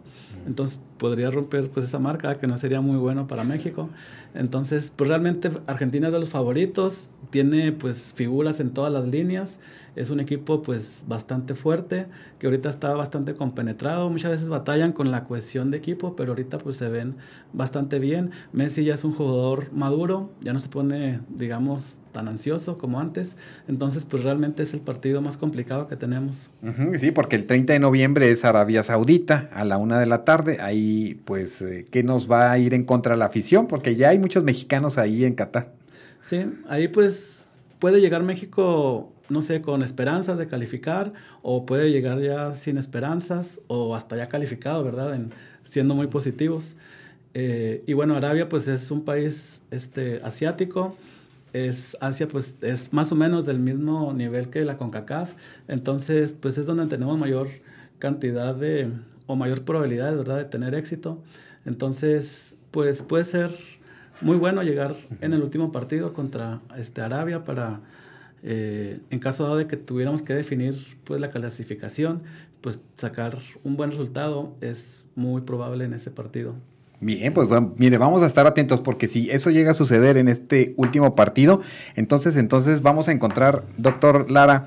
Entonces podría romper pues esa marca que no sería muy bueno para México. Entonces, pues realmente Argentina es de los favoritos, tiene pues figuras en todas las líneas, es un equipo pues bastante fuerte, que ahorita está bastante compenetrado, muchas veces batallan con la cohesión de equipo, pero ahorita pues se ven bastante bien. Messi ya es un jugador maduro, ya no se pone, digamos, tan ansioso como antes, entonces pues realmente es el partido más complicado que tenemos. sí, porque el 30 de noviembre es Arabia Saudita a la una de la tarde, ahí pues, eh, ¿qué nos va a ir en contra de la afición? Porque ya hay muchos mexicanos ahí en Qatar. Sí, ahí pues puede llegar México, no sé, con esperanzas de calificar, o puede llegar ya sin esperanzas, o hasta ya calificado, ¿verdad? En, siendo muy positivos. Eh, y bueno, Arabia pues es un país este, asiático, es Asia pues es más o menos del mismo nivel que la CONCACAF, entonces pues es donde tenemos mayor cantidad de, o mayor probabilidad, ¿verdad?, de tener éxito. Entonces, pues puede ser muy bueno llegar en el último partido contra este, Arabia para, eh, en caso de que tuviéramos que definir pues, la clasificación, pues sacar un buen resultado es muy probable en ese partido. Bien, pues bueno, mire, vamos a estar atentos porque si eso llega a suceder en este último partido, entonces, entonces vamos a encontrar, doctor Lara,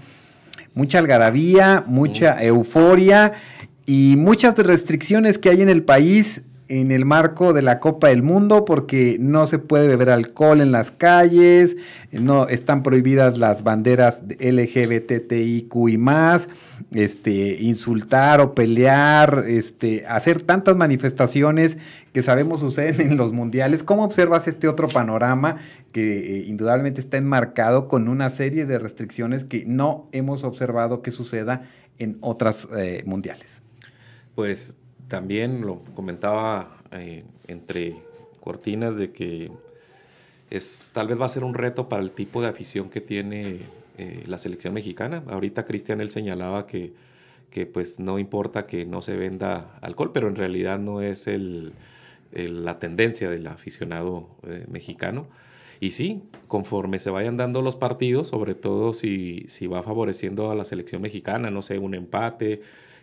mucha algarabía, mucha euforia y muchas restricciones que hay en el país en el marco de la Copa del Mundo porque no se puede beber alcohol en las calles, no están prohibidas las banderas LGBTIQ y más, este, insultar o pelear, este, hacer tantas manifestaciones que sabemos suceden en los mundiales. ¿Cómo observas este otro panorama que eh, indudablemente está enmarcado con una serie de restricciones que no hemos observado que suceda en otras eh, mundiales? Pues también lo comentaba eh, entre cortinas de que es tal vez va a ser un reto para el tipo de afición que tiene eh, la selección mexicana. Ahorita Cristian él señalaba que, que pues no importa que no se venda alcohol, pero en realidad no es el, la tendencia del aficionado eh, mexicano. Y sí, conforme se vayan dando los partidos, sobre todo si, si va favoreciendo a la selección mexicana, no sé, un empate,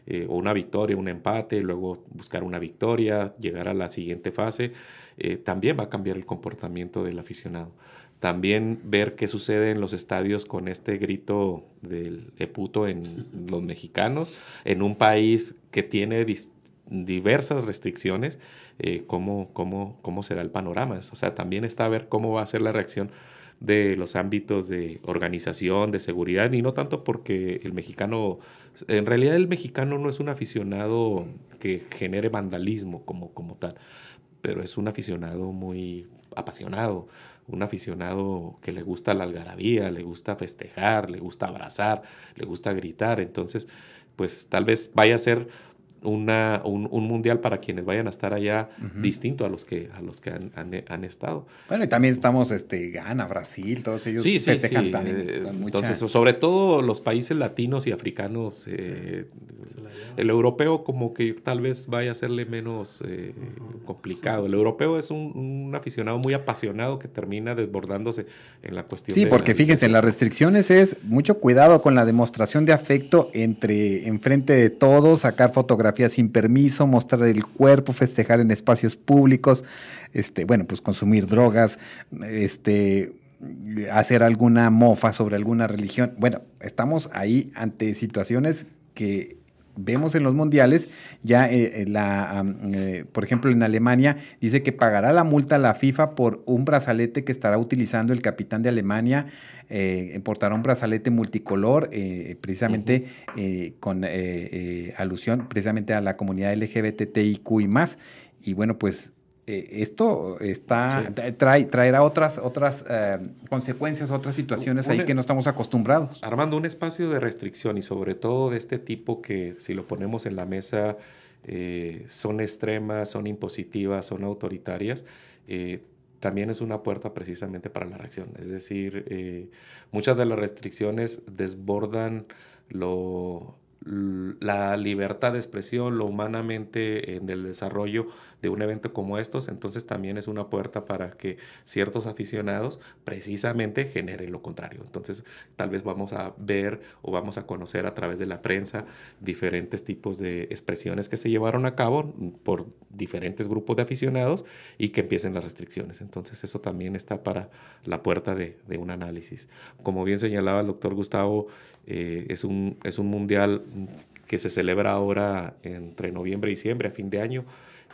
eh, o una victoria, un empate, luego buscar una victoria, llegar a la siguiente fase, eh, también va a cambiar el comportamiento del aficionado. También ver qué sucede en los estadios con este grito del eputo en los mexicanos, en un país que tiene diversas restricciones, eh, cómo, cómo, cómo será el panorama. O sea, también está a ver cómo va a ser la reacción de los ámbitos de organización, de seguridad, y no tanto porque el mexicano, en realidad el mexicano no es un aficionado que genere vandalismo como, como tal, pero es un aficionado muy apasionado, un aficionado que le gusta la algarabía, le gusta festejar, le gusta abrazar, le gusta gritar, entonces pues tal vez vaya a ser una, un, un, mundial para quienes vayan a estar allá distinto a los que, a los que han, han, estado. Bueno, y también estamos, este, Ghana, Brasil, todos ellos sí, sí, sí. Eh, entonces, sobre todo los países latinos y africanos, eh, el europeo como que tal vez vaya a serle menos eh, complicado. El europeo es un, un, aficionado muy apasionado que termina desbordándose en la cuestión. Sí, porque fíjense, las restricciones es mucho cuidado con la demostración de afecto entre, enfrente de todos, sacar fotografías sin permiso, mostrar el cuerpo, festejar en espacios públicos, este, bueno, pues consumir drogas, este, hacer alguna mofa sobre alguna religión. Bueno, estamos ahí ante situaciones que vemos en los mundiales, ya eh, eh, la, eh, por ejemplo en Alemania dice que pagará la multa a la FIFA por un brazalete que estará utilizando el capitán de Alemania, portará un brazalete multicolor, precisamente con alusión precisamente a la comunidad LGBTIQ y más. Y bueno, pues eh, esto está trae, traerá otras, otras eh, consecuencias, otras situaciones ahí que no estamos acostumbrados. Armando, un espacio de restricción y sobre todo de este tipo que si lo ponemos en la mesa eh, son extremas, son impositivas, son autoritarias, también es una puerta precisamente para la reacción. Es decir, muchas de las restricciones desbordan lo la libertad de expresión, lo humanamente en el desarrollo de un evento como estos, entonces también es una puerta para que ciertos aficionados precisamente generen lo contrario. Entonces tal vez vamos a ver o vamos a conocer a través de la prensa diferentes tipos de expresiones que se llevaron a cabo por diferentes grupos de aficionados y que empiecen las restricciones. Entonces eso también está para la puerta de, un análisis. Como bien señalaba el doctor Gustavo, eh, es, un, es un mundial que se celebra ahora entre noviembre y diciembre, a fin de año.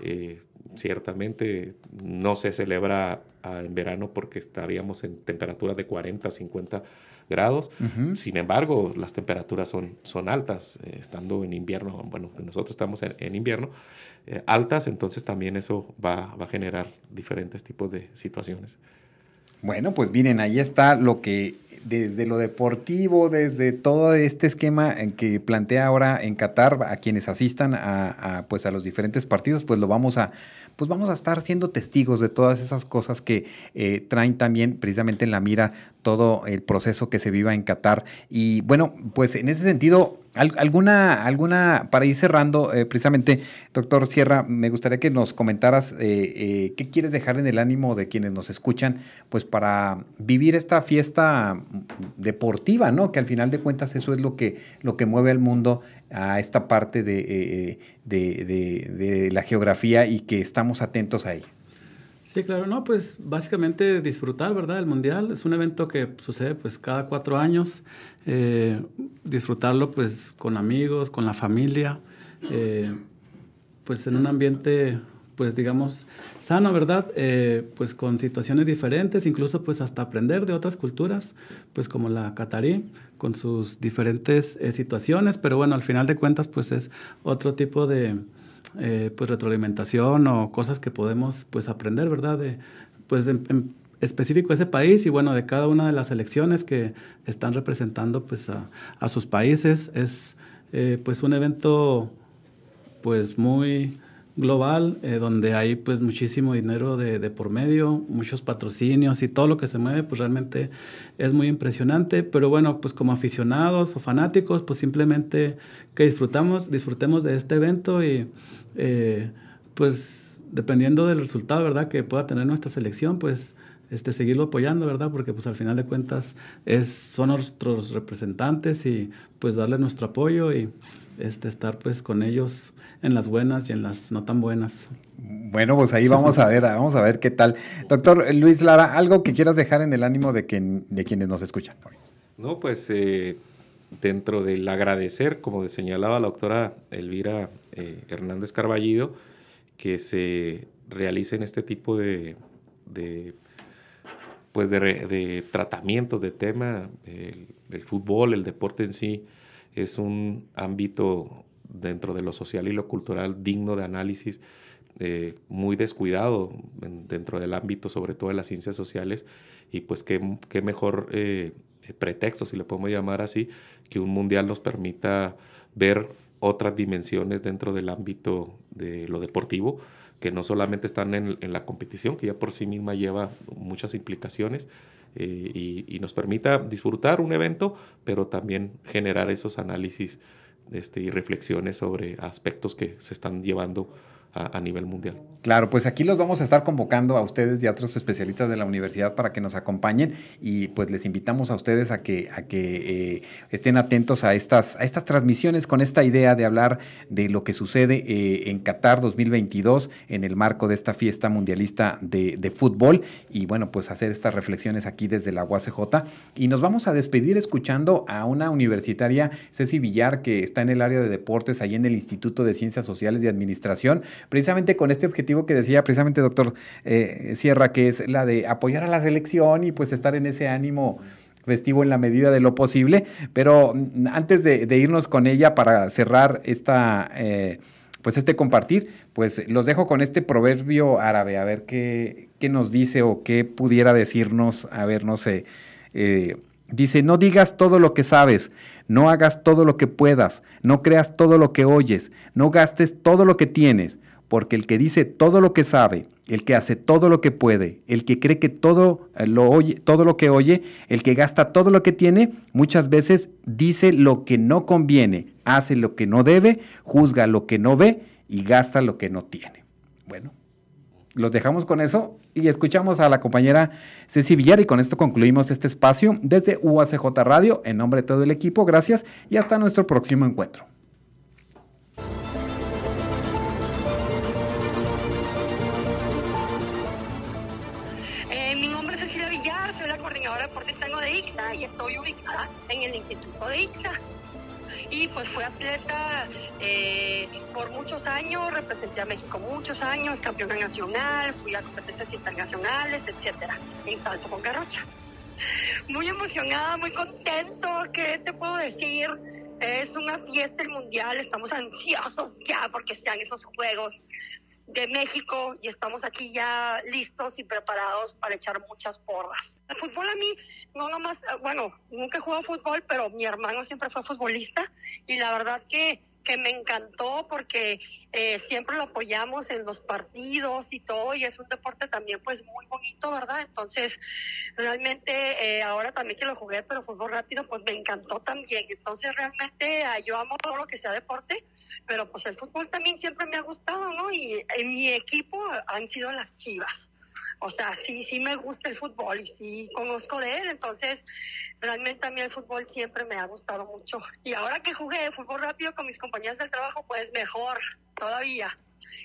Eh, ciertamente no se celebra ah, en verano porque estaríamos en temperaturas de 40, 50 grados. Sin embargo, las temperaturas son, son altas, eh, estando en invierno, bueno, nosotros estamos en, invierno, eh, altas, entonces también eso va, va a generar diferentes tipos de situaciones. Bueno, pues miren, ahí está lo que desde lo deportivo, desde todo este esquema en que plantea ahora en Qatar a quienes asistan a, pues a los diferentes partidos, pues lo vamos a pues vamos a estar siendo testigos de todas esas cosas que eh, traen también precisamente en la mira todo el proceso que se viva en Qatar. Y bueno, pues en ese sentido, alguna, alguna, para ir cerrando, eh, precisamente, doctor Sierra, me gustaría que nos comentaras eh, qué quieres dejar en el ánimo de quienes nos escuchan, pues para vivir esta fiesta deportiva, ¿no? Que al final de cuentas eso es lo que, lo que mueve al mundo a esta parte de, de, la geografía y que estamos atentos a ello. Sí, claro, no, pues básicamente disfrutar, ¿verdad? El Mundial es un evento que sucede pues cada cuatro años, eh, disfrutarlo pues con amigos, con la familia, eh, pues en un ambiente pues digamos, sano, ¿verdad? Eh, pues con situaciones diferentes, incluso pues hasta aprender de otras culturas, pues como la catarí, con sus diferentes situaciones, pero bueno, al final de cuentas pues es otro tipo de eh, pues retroalimentación o cosas que podemos pues aprender, ¿verdad? De, pues en, específico ese país y bueno, de cada una de las elecciones que están representando pues a, a sus países. Es pues un evento pues muy global, eh, donde hay pues muchísimo dinero de, de, por medio, muchos patrocinios y todo lo que se mueve, pues realmente es muy impresionante. Pero bueno, pues como aficionados o fanáticos, pues simplemente que disfrutamos, disfrutemos de este evento y eh, pues dependiendo del resultado, ¿verdad? Que pueda tener nuestra selección, pues este, seguirlo apoyando, ¿verdad? Porque pues al final de cuentas es, son nuestros representantes y pues darles nuestro apoyo y este, estar pues con ellos en las buenas y en las no tan buenas. Bueno, pues ahí vamos a ver, vamos a ver qué tal. Doctor Luis Lara, algo que quieras dejar en el ánimo de, de quienes nos escuchan hoy. No, pues eh, dentro del agradecer, como señalaba la doctora Elvira eh, Hernández Carballido, que se realicen este tipo de, de pues de, de, tratamientos de tema, el, el fútbol, el deporte en sí, es un ámbito dentro de lo social y lo cultural digno de análisis, eh, muy descuidado dentro del ámbito, sobre todo de las ciencias sociales, y pues qué, qué mejor eh, pretexto, si le podemos llamar así, que un mundial nos permita ver otras dimensiones dentro del ámbito de lo deportivo, que no solamente están en, en la competición, que ya por sí misma lleva muchas implicaciones, eh, y, y, nos permita disfrutar un evento, pero también generar esos análisis este, y reflexiones sobre aspectos que se están llevando a, nivel mundial. Claro, pues aquí los vamos a estar convocando a ustedes y a otros especialistas de la universidad para que nos acompañen y pues les invitamos a ustedes a que, a que eh, estén atentos a estas, a estas transmisiones con esta idea de hablar de lo que sucede eh, en Qatar 2022 en el marco de esta fiesta mundialista de, de, fútbol y bueno, pues hacer estas reflexiones aquí desde la UACJ y nos vamos a despedir escuchando a una universitaria, Ceci Villar, que está en el área de deportes ahí en el Instituto de Ciencias Sociales y Administración precisamente con este objetivo que decía precisamente doctor eh, Sierra, que es la de apoyar a la selección y pues estar en ese ánimo festivo en la medida de lo posible. Pero mm, antes de, irnos con ella para cerrar esta... Eh, pues este compartir, pues los dejo con este proverbio árabe, a ver qué, nos dice o qué pudiera decirnos, a ver, no sé, eh, dice, no digas todo lo que sabes, no hagas todo lo que puedas, no creas todo lo que oyes, no gastes todo lo que tienes, porque el que dice todo lo que sabe, el que hace todo lo que puede, el que cree que todo eh, lo oye, todo lo que oye, el que gasta todo lo que tiene, muchas veces dice lo que no conviene, hace lo que no debe, juzga lo que no ve y gasta lo que no tiene. Bueno, los dejamos con eso y escuchamos a la compañera Ceci Villar y con esto concluimos este espacio desde UACJ Radio en nombre de todo el equipo. Gracias y hasta nuestro próximo encuentro. Y estoy ubicada en el Instituto de ICSA. Y pues fui atleta eh, por muchos años, representé a México muchos años, campeona nacional, fui a competencias internacionales, etcétera, en salto con garrocha. Muy emocionada, muy contento, ¿qué te puedo decir? Es una fiesta el mundial, estamos ansiosos ya porque sean esos juegos de México y estamos aquí ya listos y preparados para echar muchas porras. El fútbol a mí, no nomás, eh, bueno, nunca he jugado fútbol, pero mi hermano siempre fue futbolista y la verdad que que me encantó porque eh, siempre lo apoyamos en los partidos y todo y es un deporte también pues muy bonito, ¿verdad? Entonces, realmente eh, ahora también que lo jugué, pero fútbol rápido, pues me encantó también. Entonces, realmente ah, yo amo todo lo que sea deporte, pero pues el fútbol también siempre me ha gustado, ¿no? Y en mi equipo han sido las Chivas. O sea, sí, sí me gusta el fútbol y sí conozco de él, entonces realmente a mí el fútbol siempre me ha gustado mucho. Y ahora que jugué fútbol rápido con mis compañeras del trabajo, pues mejor todavía.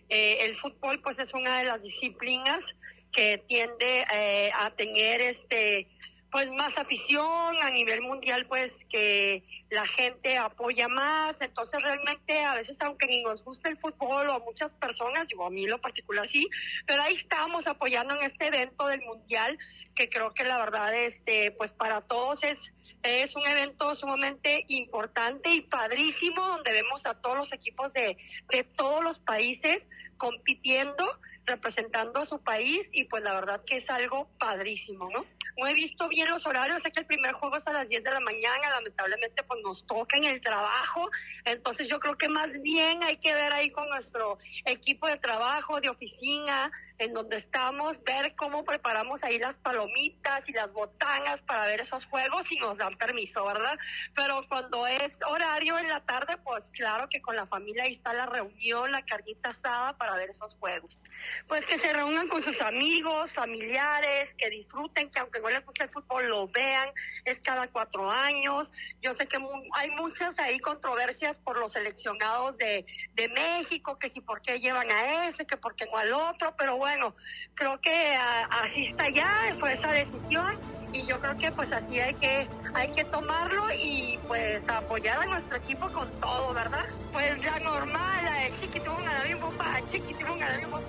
Eh, el fútbol pues es una de las disciplinas que tiende eh, a tener este pues más afición a nivel mundial, pues que la gente apoya más. Entonces realmente a veces aunque ni nos gusta el fútbol o a muchas personas, digo a mí lo particular sí, pero ahí estamos apoyando en este evento del mundial que creo que la verdad este pues para todos es es un evento sumamente importante y padrísimo donde vemos a todos los equipos de, de todos los países compitiendo, representando a su país y pues la verdad que es algo padrísimo, ¿no? No he visto bien los horarios, sé que el primer juego es a las 10 de la mañana, lamentablemente pues nos toca en el trabajo, entonces yo creo que más bien hay que ver ahí con nuestro equipo de trabajo, de oficina, en donde estamos, ver cómo preparamos ahí las palomitas y las botanas para ver esos juegos y nos dan permiso, ¿verdad? Pero cuando es horario en la tarde, pues claro que con la familia ahí está la reunión, la carnita asada para ver esos juegos. Pues que se reúnan con sus amigos, familiares, que disfruten, que aunque no les guste el fútbol, lo vean, es cada cuatro años. Yo sé que hay muchas ahí controversias por los seleccionados de, de México, que si por qué llevan a ese, que por qué no al otro, pero bueno, creo que así está ya, fue esa decisión y yo creo que pues así hay que hay que tomarlo y pues apoyar a nuestro equipo con todo, ¿verdad? Pues la normal, la de chiquitibum a la misma pan, chiquitibum a la misma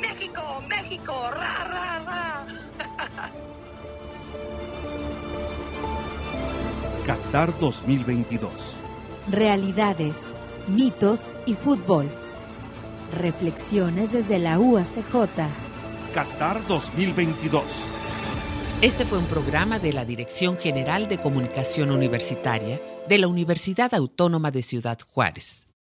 México, México, ra, ra, ra. Qatar 2022. Realidades, mitos y fútbol. Reflexiones desde la UACJ. Qatar 2022. Este fue un programa de la Dirección General de Comunicación Universitaria de la Universidad Autónoma de Ciudad Juárez.